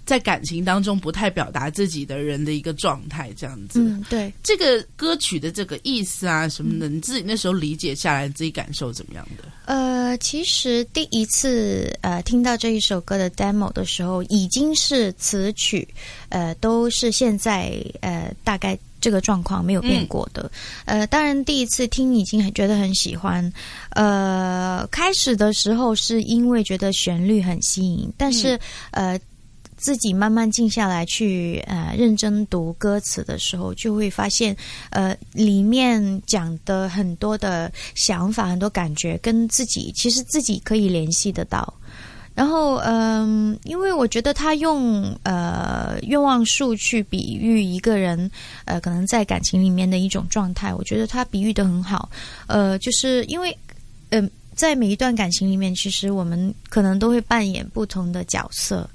在感情当中不太表达自己的人的一个状态，这样子。对这个歌曲的这个意思啊什么的，你自己那时候理解下来，自己感受怎么样的？呃，其实第一次呃听到这一首歌的 demo 的时候，已经是词曲呃都是现在呃大概这个状况没有变过的。呃，当然第一次听已经很觉得很喜欢。呃，开始的时候是因为觉得旋律很吸引，但是呃。自己慢慢静下来，去呃认真读歌词的时候，就会发现，呃，里面讲的很多的想法、很多感觉，跟自己其实自己可以联系得到。然后，嗯，因为我觉得他用呃愿望树去比喻一个人，呃，可能在感情里面的一种状态，我觉得他比喻的很好。呃，就是因为，嗯，在每一段感情里面，其实我们可能都会扮演不同的角色。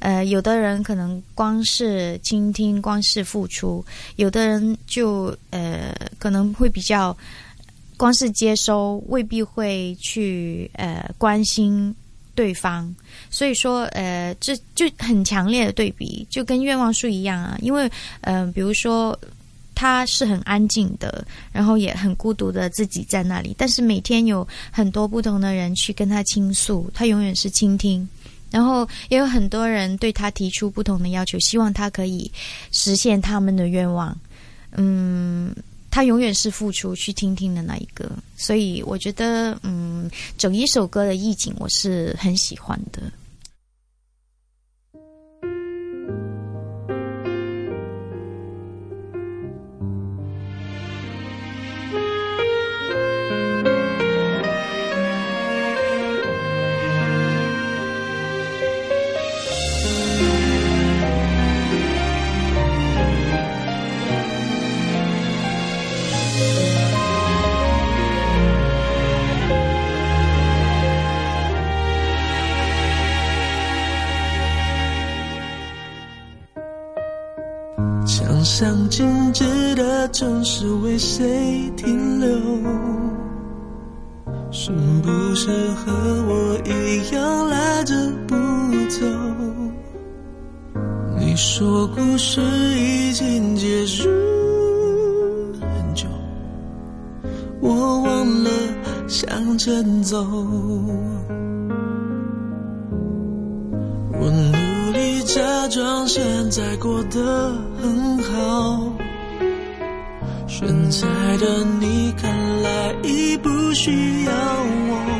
呃，有的人可能光是倾听，光是付出；有的人就呃，可能会比较光是接收，未必会去呃关心对方。所以说，呃，这就很强烈的对比，就跟愿望树一样啊。因为，嗯，比如说他是很安静的，然后也很孤独的自己在那里，但是每天有很多不同的人去跟他倾诉，他永远是倾听。然后也有很多人对他提出不同的要求，希望他可以实现他们的愿望。嗯，他永远是付出去听听的那一个，所以我觉得，嗯，整一首歌的意境我是很喜欢的。像静止的城市为谁停留？是不是和我一样赖着不走？你说故事已经结束很久，我忘了向前走。假装现在过得很好，现在的你看来已不需要我。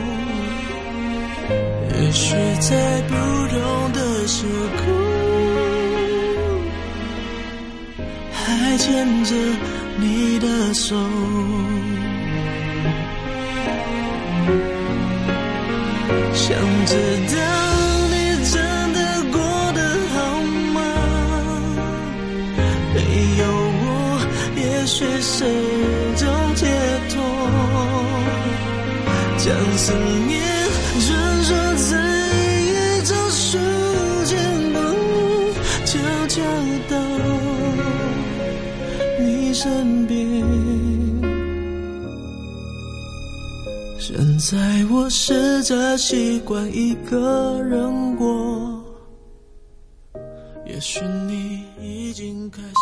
也许在不同的时空，还牵着你的手，想知道。思念穿梭在夜中树间，我悄悄到你身边。现在我试着习惯一个人过，也许你已经开。始。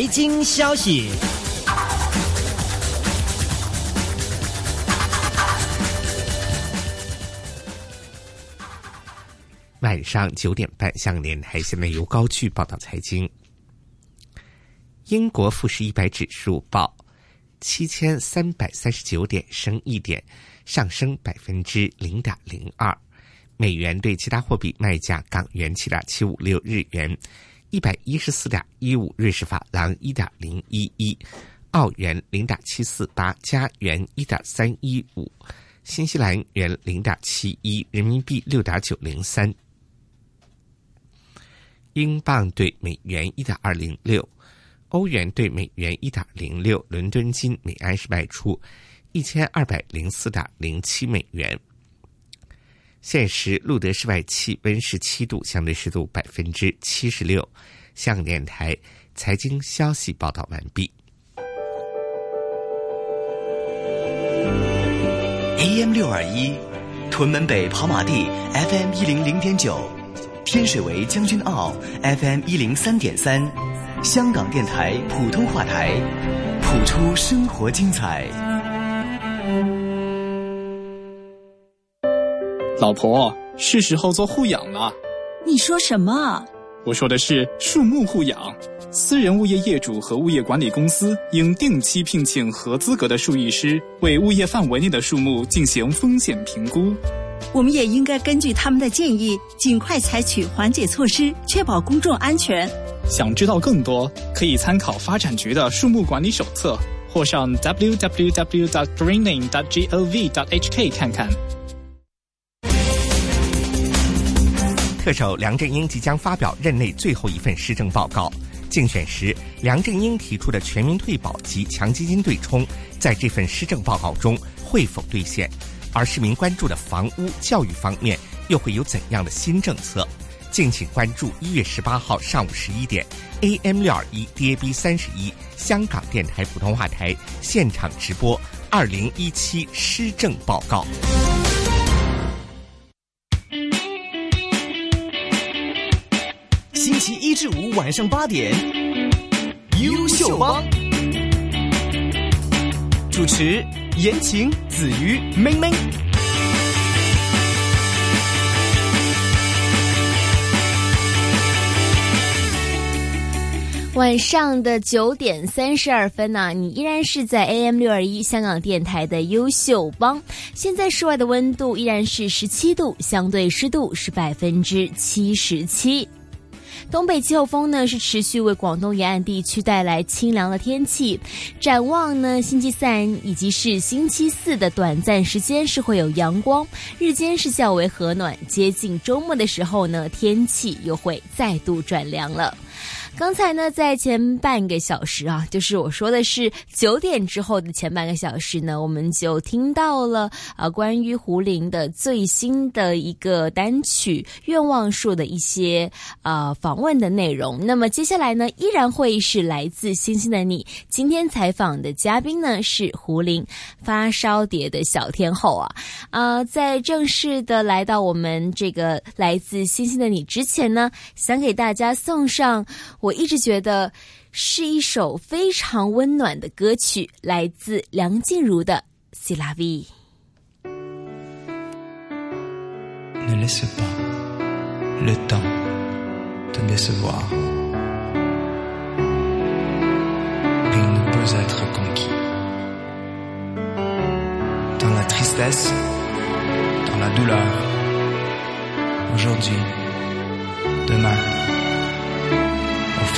财经消息，晚上九点半，向您电台现在由高旭报道财经。英国富时一百指数报七千三百三十九点升一点，上升百分之零点零二。美元对其他货币卖价港元七点七五六日元。一百一十四点一五瑞士法郎，一点零一一澳元，零点七四八加元，一点三一五新西兰元，零点七一人民币，六点九零三英镑兑美元，一点二零六欧元兑美元，一点零六伦敦金，美安是卖出一千二百零四点零七美元。现时路德室外气温十七度，相对湿度百分之七十六。香港电台财经消息报道完毕。AM 六二一，屯门北跑马地 FM 一零零点九，天水围将军澳 FM 一零三点三，香港电台普通话台，普出生活精彩。老婆，是时候做护养了。你说什么？我说的是树木护养。私人物业业主和物业管理公司应定期聘请合资格的树艺师，为物业范围内的树木进行风险评估。我们也应该根据他们的建议，尽快采取缓解措施，确保公众安全。想知道更多，可以参考发展局的树木管理手册，或上 www. green. i n gov. hk 看看。特首梁振英即将发表任内最后一份施政报告，竞选时梁振英提出的全民退保及强基金对冲，在这份施政报告中会否兑现？而市民关注的房屋、教育方面又会有怎样的新政策？敬请关注一月十八号上午十一点，AM 六二一 DAB 三十一香港电台普通话台现场直播二零一七施政报告。期一至五晚上八点，《优秀帮》主持言情子瑜妹妹。晚上的九点三十二分呢，你依然是在 AM 六二一香港电台的《优秀帮》。现在室外的温度依然是十七度，相对湿度是百分之七十七。东北季候风呢，是持续为广东沿岸地区带来清凉的天气。展望呢，星期三以及是星期四的短暂时间是会有阳光，日间是较为和暖。接近周末的时候呢，天气又会再度转凉了。刚才呢，在前半个小时啊，就是我说的是九点之后的前半个小时呢，我们就听到了啊关于胡林的最新的一个单曲《愿望树》的一些呃访问的内容。那么接下来呢，依然会是来自《星星的你》。今天采访的嘉宾呢是胡林，发烧碟的小天后啊。呃，在正式的来到我们这个来自《星星的你》之前呢，想给大家送上。我一直觉得是一首非常温暖的歌曲，来自梁静茹的《C'est La Vie》。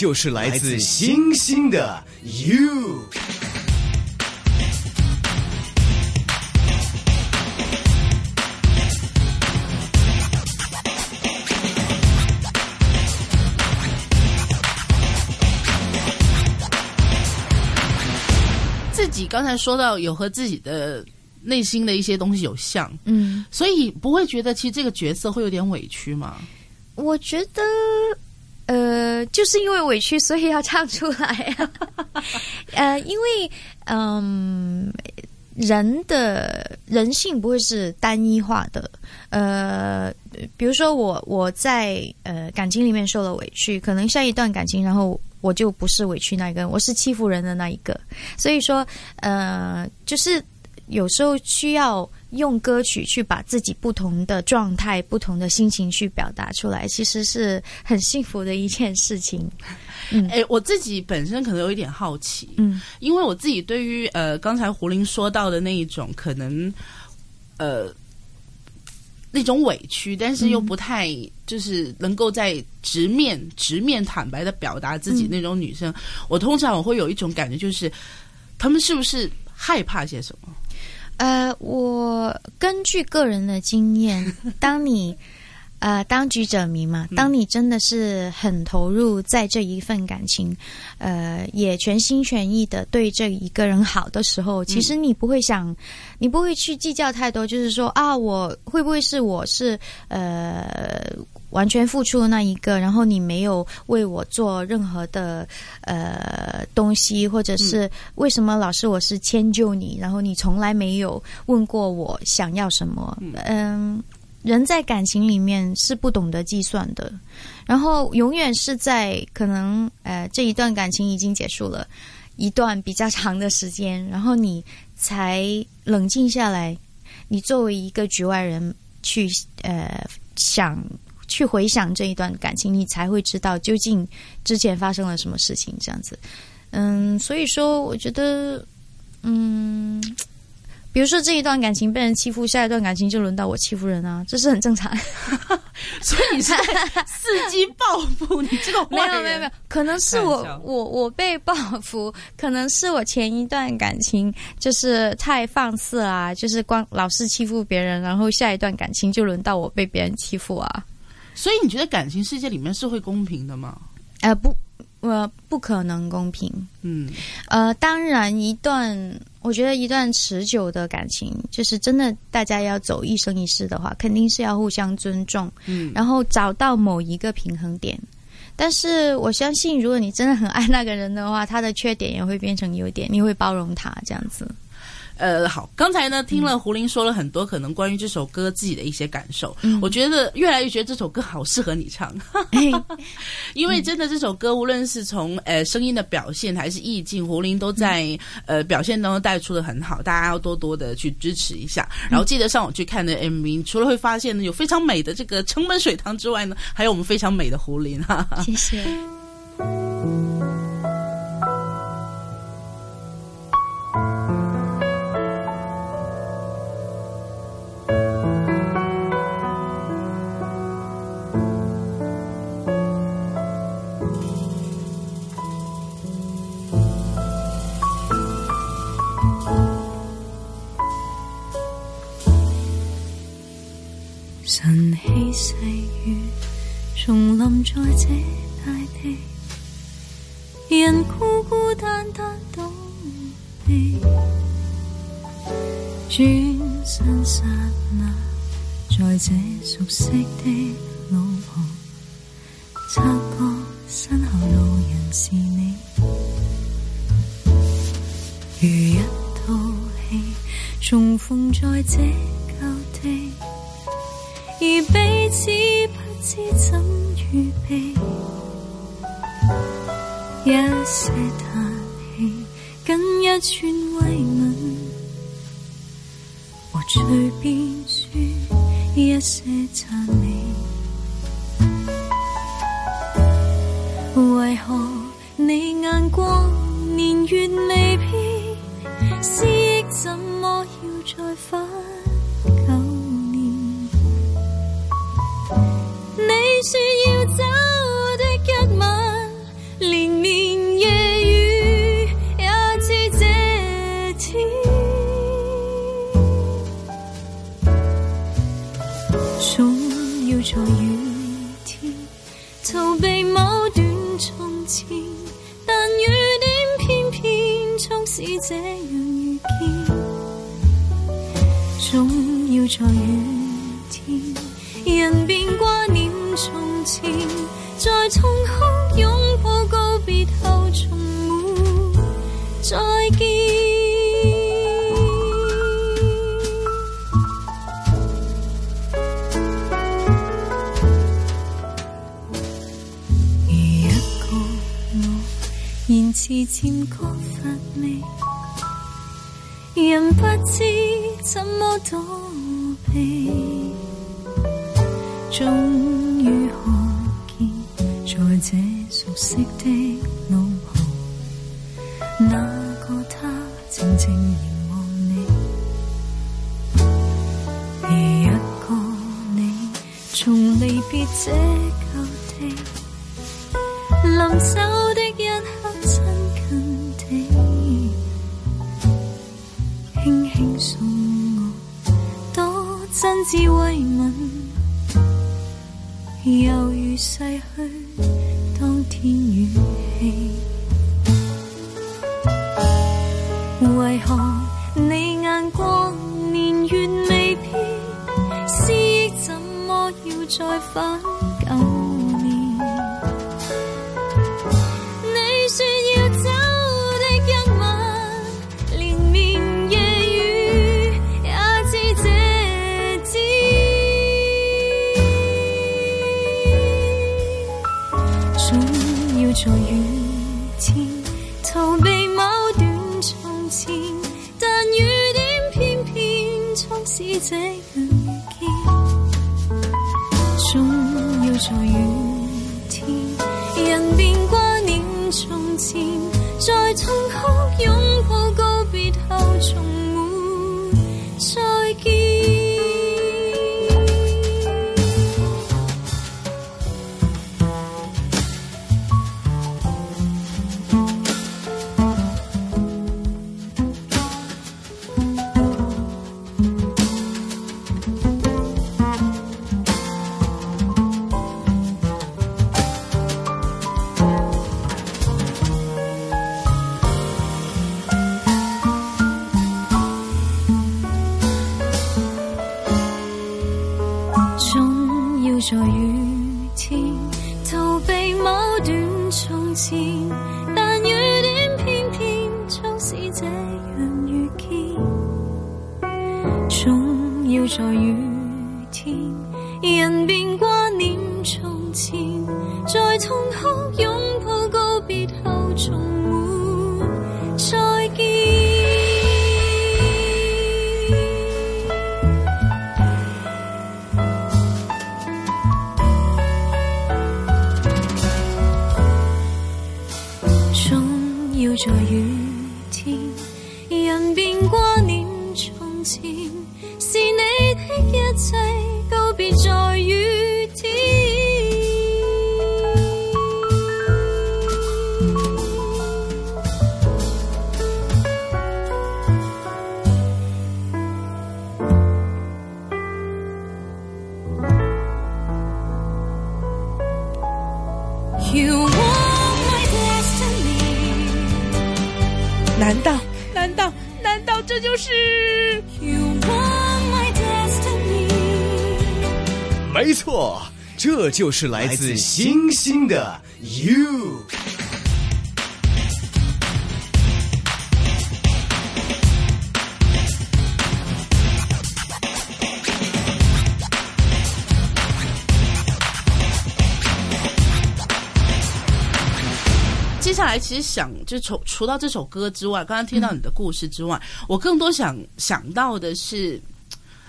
就是来自星星的 you。自己刚才说到有和自己的内心的一些东西有像，嗯，所以不会觉得其实这个角色会有点委屈吗？我觉得。就是因为委屈，所以要唱出来。[LAUGHS] 呃，因为嗯，人的人性不会是单一化的。呃，比如说我我在呃感情里面受了委屈，可能下一段感情，然后我就不是委屈那一个，我是欺负人的那一个。所以说，呃，就是有时候需要。用歌曲去把自己不同的状态、不同的心情去表达出来，其实是很幸福的一件事情。[LAUGHS] 嗯，哎，我自己本身可能有一点好奇，嗯，因为我自己对于呃刚才胡林说到的那一种可能，呃，那种委屈，但是又不太就是能够在直面、直面、坦白的表达自己那种女生，我通常我会有一种感觉，就是他们是不是害怕些什么？呃，我根据个人的经验，[LAUGHS] 当你，呃，当局者迷嘛，当你真的是很投入在这一份感情，呃，也全心全意的对这一个人好的时候，其实你不会想，你不会去计较太多，就是说啊，我会不会是我是呃完全付出那一个，然后你没有为我做任何的呃。东西，或者是为什么老师我是迁就你，然后你从来没有问过我想要什么？嗯，人在感情里面是不懂得计算的，然后永远是在可能，呃，这一段感情已经结束了，一段比较长的时间，然后你才冷静下来，你作为一个局外人去，呃，想去回想这一段感情，你才会知道究竟之前发生了什么事情，这样子。嗯，所以说，我觉得，嗯，比如说这一段感情被人欺负，下一段感情就轮到我欺负人啊，这是很正常。[LAUGHS] 所以你是伺机报复你这个没有没有没有，可能是我我我被报复，可能是我前一段感情就是太放肆啊，就是光老是欺负别人，然后下一段感情就轮到我被别人欺负啊。所以你觉得感情世界里面是会公平的吗？哎不。我不可能公平，嗯，呃，当然，一段我觉得一段持久的感情，就是真的，大家要走一生一世的话，肯定是要互相尊重，嗯，然后找到某一个平衡点。但是我相信，如果你真的很爱那个人的话，他的缺点也会变成优点，你会包容他这样子。呃，好，刚才呢听了胡林说了很多，可能关于这首歌自己的一些感受，我觉得越来越觉得这首歌好适合你唱，[LAUGHS] 因为真的这首歌无论是从呃声音的表现还是意境，胡林都在呃表现当中带出的很好，大家要多多的去支持一下，然后记得上网去看的 MV，除了会发现呢有非常美的这个城门水塘之外呢，还有我们非常美的胡林，[LAUGHS] 谢谢。晨曦细雨，重临在这大地，人孤孤单单躲地，转身刹那，在这熟悉的路旁，察觉身后路人是你，如一套戏，重逢在这。而彼此不知怎预备，一些叹气，跟一串慰问，和随便说一些赞美。为何你眼光年月未变，思忆怎么要再返？说要走的一晚，连绵夜雨也似这天，总要在雨天逃避某段从前，但雨点偏偏促使这样遇见，总要在雨天，人便挂念。从前，在痛哭拥抱告别后，从没再见。如一个我，言词渐觉乏味，人不知怎么躲避。终。sick day. 这就是来自星星的 you。接下来，其实想就除除到这首歌之外，刚刚听到你的故事之外，我更多想想到的是。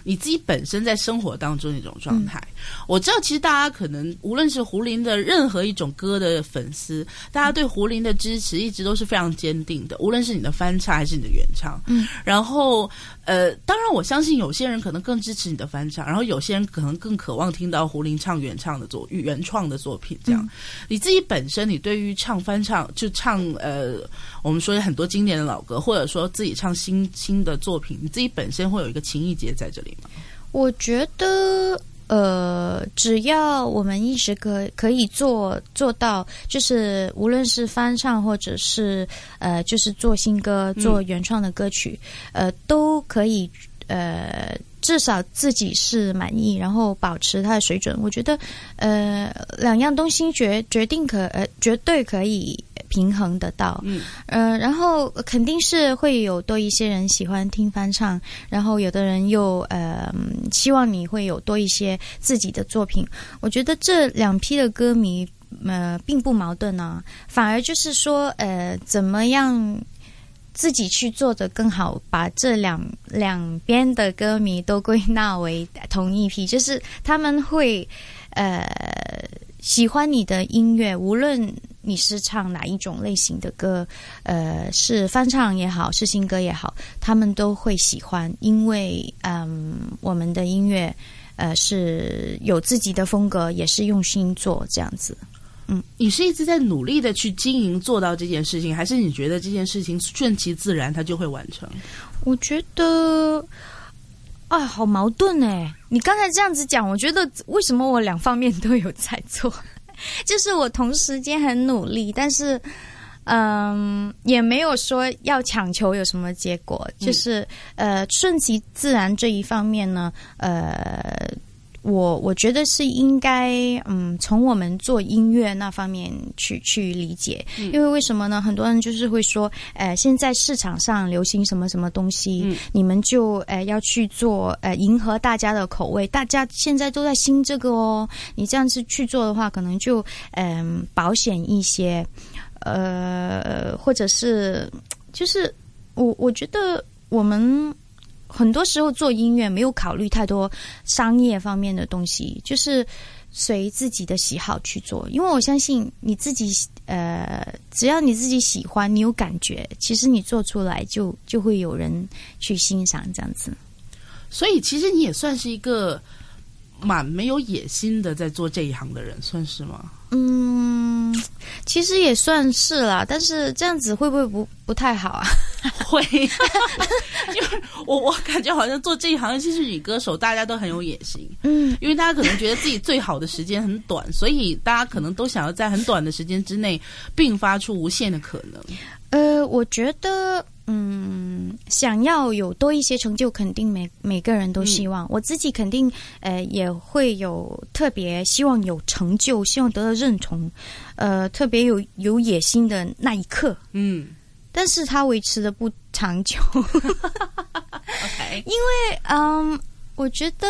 你自己本身在生活当中那种状态，我知道，其实大家可能无论是胡林的任何一种歌的粉丝，大家对胡林的支持一直都是非常坚定的，无论是你的翻唱还是你的原唱，嗯，然后。呃，当然，我相信有些人可能更支持你的翻唱，然后有些人可能更渴望听到胡林唱原唱的作原创的作品。这样，你自己本身，你对于唱翻唱就唱呃，我们说很多经典的老歌，或者说自己唱新新的作品，你自己本身会有一个情意结在这里吗？我觉得。呃，只要我们一直可可以做做到，就是无论是翻唱或者是呃，就是做新歌、做原创的歌曲，呃，都可以，呃，至少自己是满意，然后保持它的水准。我觉得，呃，两样东西决决定可，呃，绝对可以。平衡得到，嗯，呃，然后肯定是会有多一些人喜欢听翻唱，然后有的人又，呃，希望你会有多一些自己的作品。我觉得这两批的歌迷，呃，并不矛盾呢，反而就是说，呃，怎么样自己去做的更好，把这两两边的歌迷都归纳为同一批，就是他们会，呃，喜欢你的音乐，无论。你是唱哪一种类型的歌？呃，是翻唱也好，是新歌也好，他们都会喜欢，因为嗯，我们的音乐呃是有自己的风格，也是用心做这样子。嗯，你是一直在努力的去经营，做到这件事情，还是你觉得这件事情顺其自然，它就会完成？我觉得啊，好矛盾哎！你刚才这样子讲，我觉得为什么我两方面都有在做？[LAUGHS] 就是我同时间很努力，但是，嗯，也没有说要强求有什么结果，就是呃，顺其自然这一方面呢，呃。我我觉得是应该，嗯，从我们做音乐那方面去去理解，因为为什么呢？很多人就是会说，哎，现在市场上流行什么什么东西，你们就哎要去做，呃，迎合大家的口味，大家现在都在兴这个哦，你这样子去做的话，可能就嗯保险一些，呃，或者是就是我我觉得我们。很多时候做音乐没有考虑太多商业方面的东西，就是随自己的喜好去做。因为我相信你自己，呃，只要你自己喜欢，你有感觉，其实你做出来就就会有人去欣赏这样子。所以，其实你也算是一个。蛮没有野心的，在做这一行的人，算是吗？嗯，其实也算是啦，但是这样子会不会不不太好啊？[LAUGHS] 会，因 [LAUGHS] 为我我感觉好像做这一行尤其是女歌手，大家都很有野心。嗯，因为大家可能觉得自己最好的时间很短，所以大家可能都想要在很短的时间之内并发出无限的可能。呃，我觉得。嗯，想要有多一些成就，肯定每每个人都希望。我自己肯定，呃，也会有特别希望有成就，希望得到认同，呃，特别有有野心的那一刻。嗯，但是他维持的不长久。OK，[LAUGHS] 因为嗯，我觉得，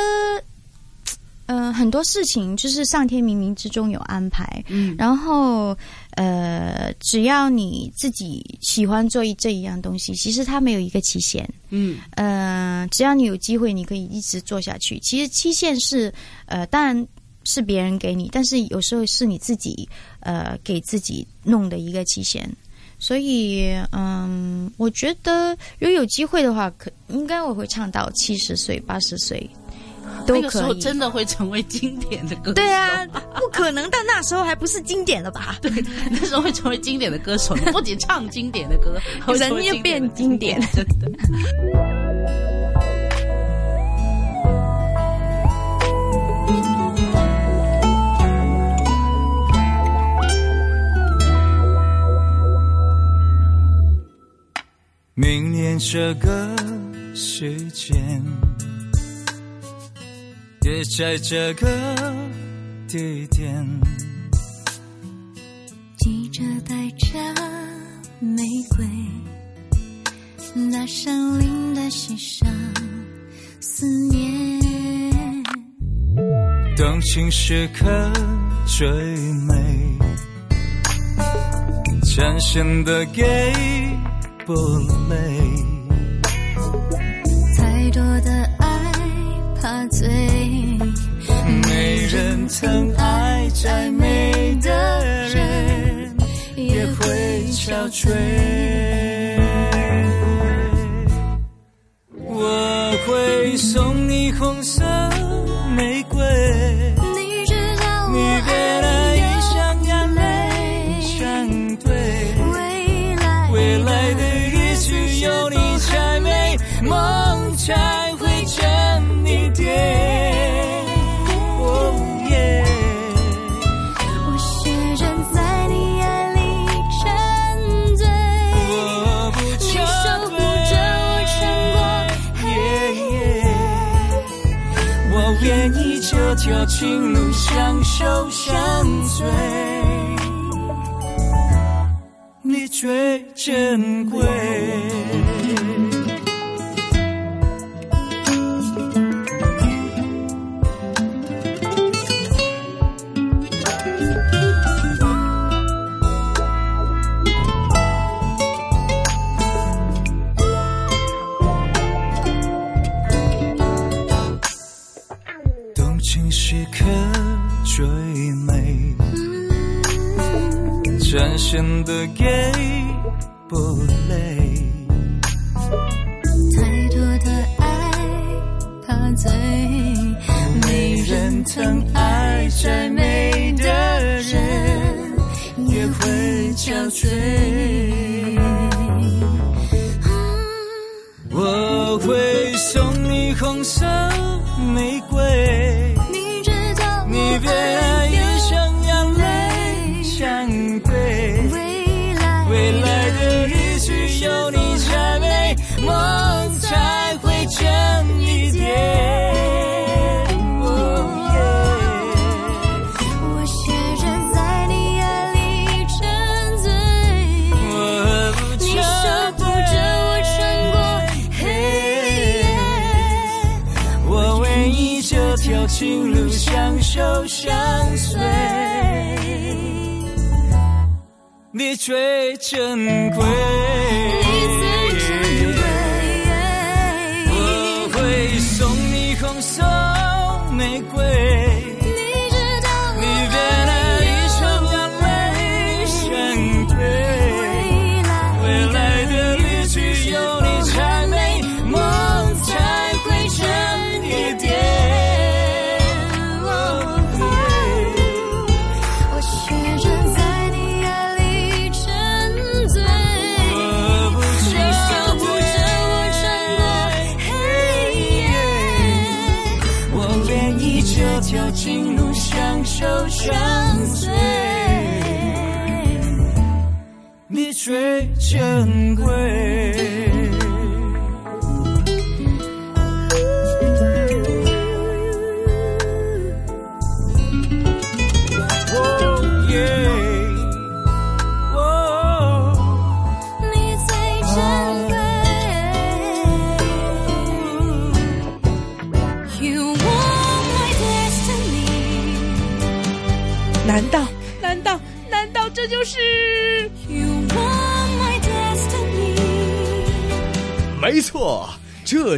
嗯，很多事情就是上天冥冥之中有安排。嗯，然后。呃，只要你自己喜欢做这一样东西，其实它没有一个期限，嗯，呃，只要你有机会，你可以一直做下去。其实期限是，呃，当然是别人给你，但是有时候是你自己，呃，给自己弄的一个期限。所以，嗯，我觉得，如果有机会的话，可应该我会唱到七十岁、八十岁。那个时候真的会成为经典的歌手，对啊，不可能。但那时候还不是经典的吧？[LAUGHS] 对，那时候会成为经典的歌手，不仅唱经典的歌，人也变经典真的。明年这个时间。也在这个地点，记者带着玫瑰，那山林的溪上思念，动情时刻最美，展现的给不美，太多的爱怕醉。人曾爱再美的人也会憔悴。我会送你红色玫瑰。你知道我爱得眼泪相对。未来的日子有你才美，梦才。情路相守相随，你最珍贵。the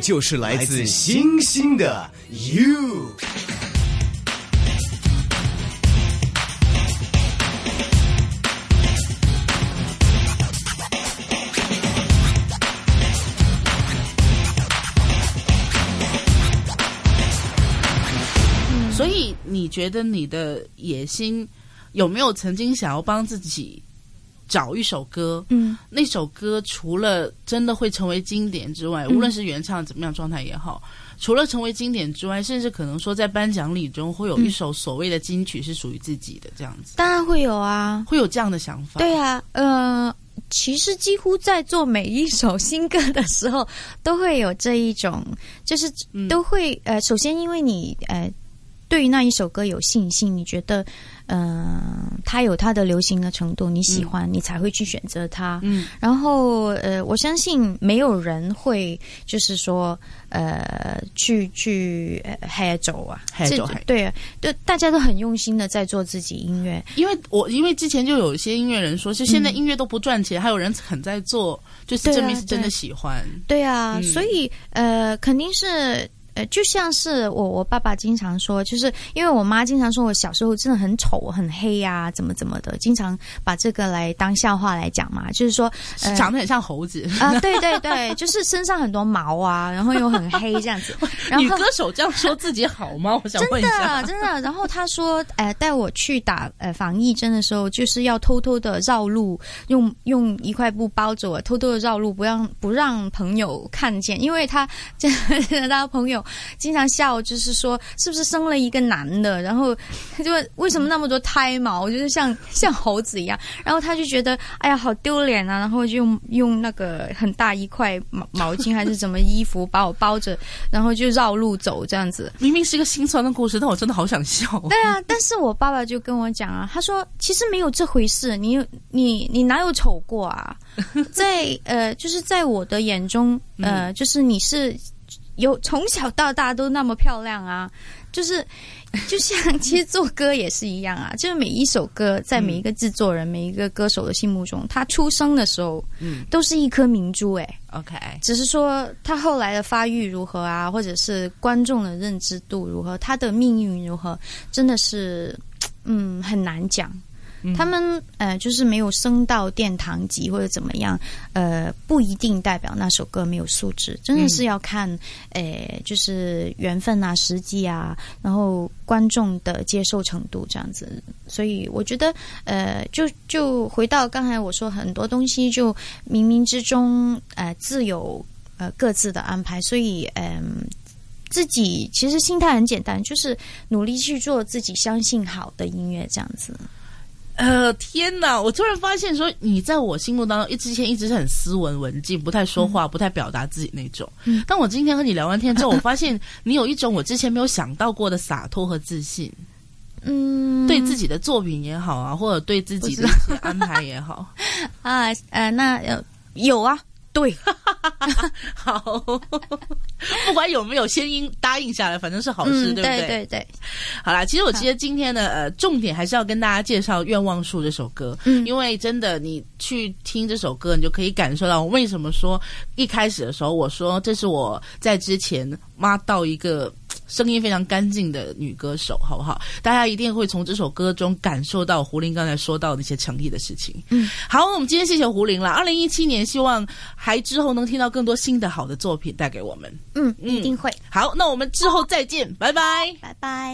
就是来自星星的 you。所以，你觉得你的野心有没有曾经想要帮自己？找一首歌，嗯，那首歌除了真的会成为经典之外，无论是原唱怎么样状态也好，除了成为经典之外，甚至可能说在颁奖礼中会有一首所谓的金曲是属于自己的这样子，当然会有啊，会有这样的想法。对啊，呃，其实几乎在做每一首新歌的时候，都会有这一种，就是都会呃，首先因为你呃。对于那一首歌有信心，你觉得，嗯，它有它的流行的程度，你喜欢，你才会去选择它。嗯，然后呃，我相信没有人会就是说呃，去去黑走啊，这对，对，大家都很用心的在做自己音乐。因为我因为之前就有一些音乐人说，就现在音乐都不赚钱，还有人肯在做，就是证明是真的喜欢。对啊，所以呃，肯定是。呃，就像是我我爸爸经常说，就是因为我妈经常说我小时候真的很丑、很黑呀，怎么怎么的，经常把这个来当笑话来讲嘛。就是说，长得很像猴子 [LAUGHS] 啊，对对对，就是身上很多毛啊，然后又很黑这样子。[LAUGHS] 女歌手这样说自己好吗？我想问一下。真的真的。然后他说，呃，带我去打呃防疫针的时候，就是要偷偷的绕路，用用一块布包着我，偷偷的绕路，不让不让朋友看见，因为他这 [LAUGHS] 他朋友。经常笑，就是说是不是生了一个男的？然后他 [LAUGHS] 就为什么那么多胎毛，就是像 [LAUGHS] 像猴子一样？然后他就觉得哎呀好丢脸啊！然后用用那个很大一块毛巾还是什么衣服把我包着，然后就绕路走这样子。明明是一个心酸的故事，但我真的好想笑。对啊，但是我爸爸就跟我讲啊，他说其实没有这回事，你你你哪有丑过啊？[LAUGHS] 在呃，就是在我的眼中，呃，就是你是。有从小到大都那么漂亮啊，就是就像 [LAUGHS] 其实做歌也是一样啊，就是每一首歌在每一个制作人、每一个歌手的心目中，他出生的时候，嗯，都是一颗明珠，哎，OK，只是说他后来的发育如何啊，或者是观众的认知度如何，他的命运如何，真的是，嗯，很难讲。他们呃，就是没有升到殿堂级或者怎么样，呃，不一定代表那首歌没有素质。真的是要看，呃，就是缘分啊、时机啊，然后观众的接受程度这样子。所以我觉得，呃，就就回到刚才我说，很多东西就冥冥之中呃自有呃各自的安排。所以嗯，自己其实心态很简单，就是努力去做自己相信好的音乐这样子。呃，天哪！我突然发现，说你在我心目当中，一之前一直是很斯文、文静、不太说话、不太表达自己那种。但我今天和你聊完天之后，我发现 [LAUGHS] 你有一种我之前没有想到过的洒脱和自信。嗯，对自己的作品也好啊，或者对自己的安排也好 [LAUGHS] 啊，呃，那有有啊。对，[LAUGHS] 好，不管有没有先应答应下来，反正是好事，对不对？对对，好啦，其实我其实今天的呃重点还是要跟大家介绍《愿望树》这首歌，嗯，因为真的你去听这首歌，你就可以感受到我为什么说一开始的时候我说这是我在之前挖到一个。声音非常干净的女歌手，好不好？大家一定会从这首歌中感受到胡林刚才说到的些强意的事情。嗯，好，我们今天谢谢胡林了。二零一七年，希望还之后能听到更多新的好的作品带给我们。嗯，一定会。好，那我们之后再见，拜拜，拜拜。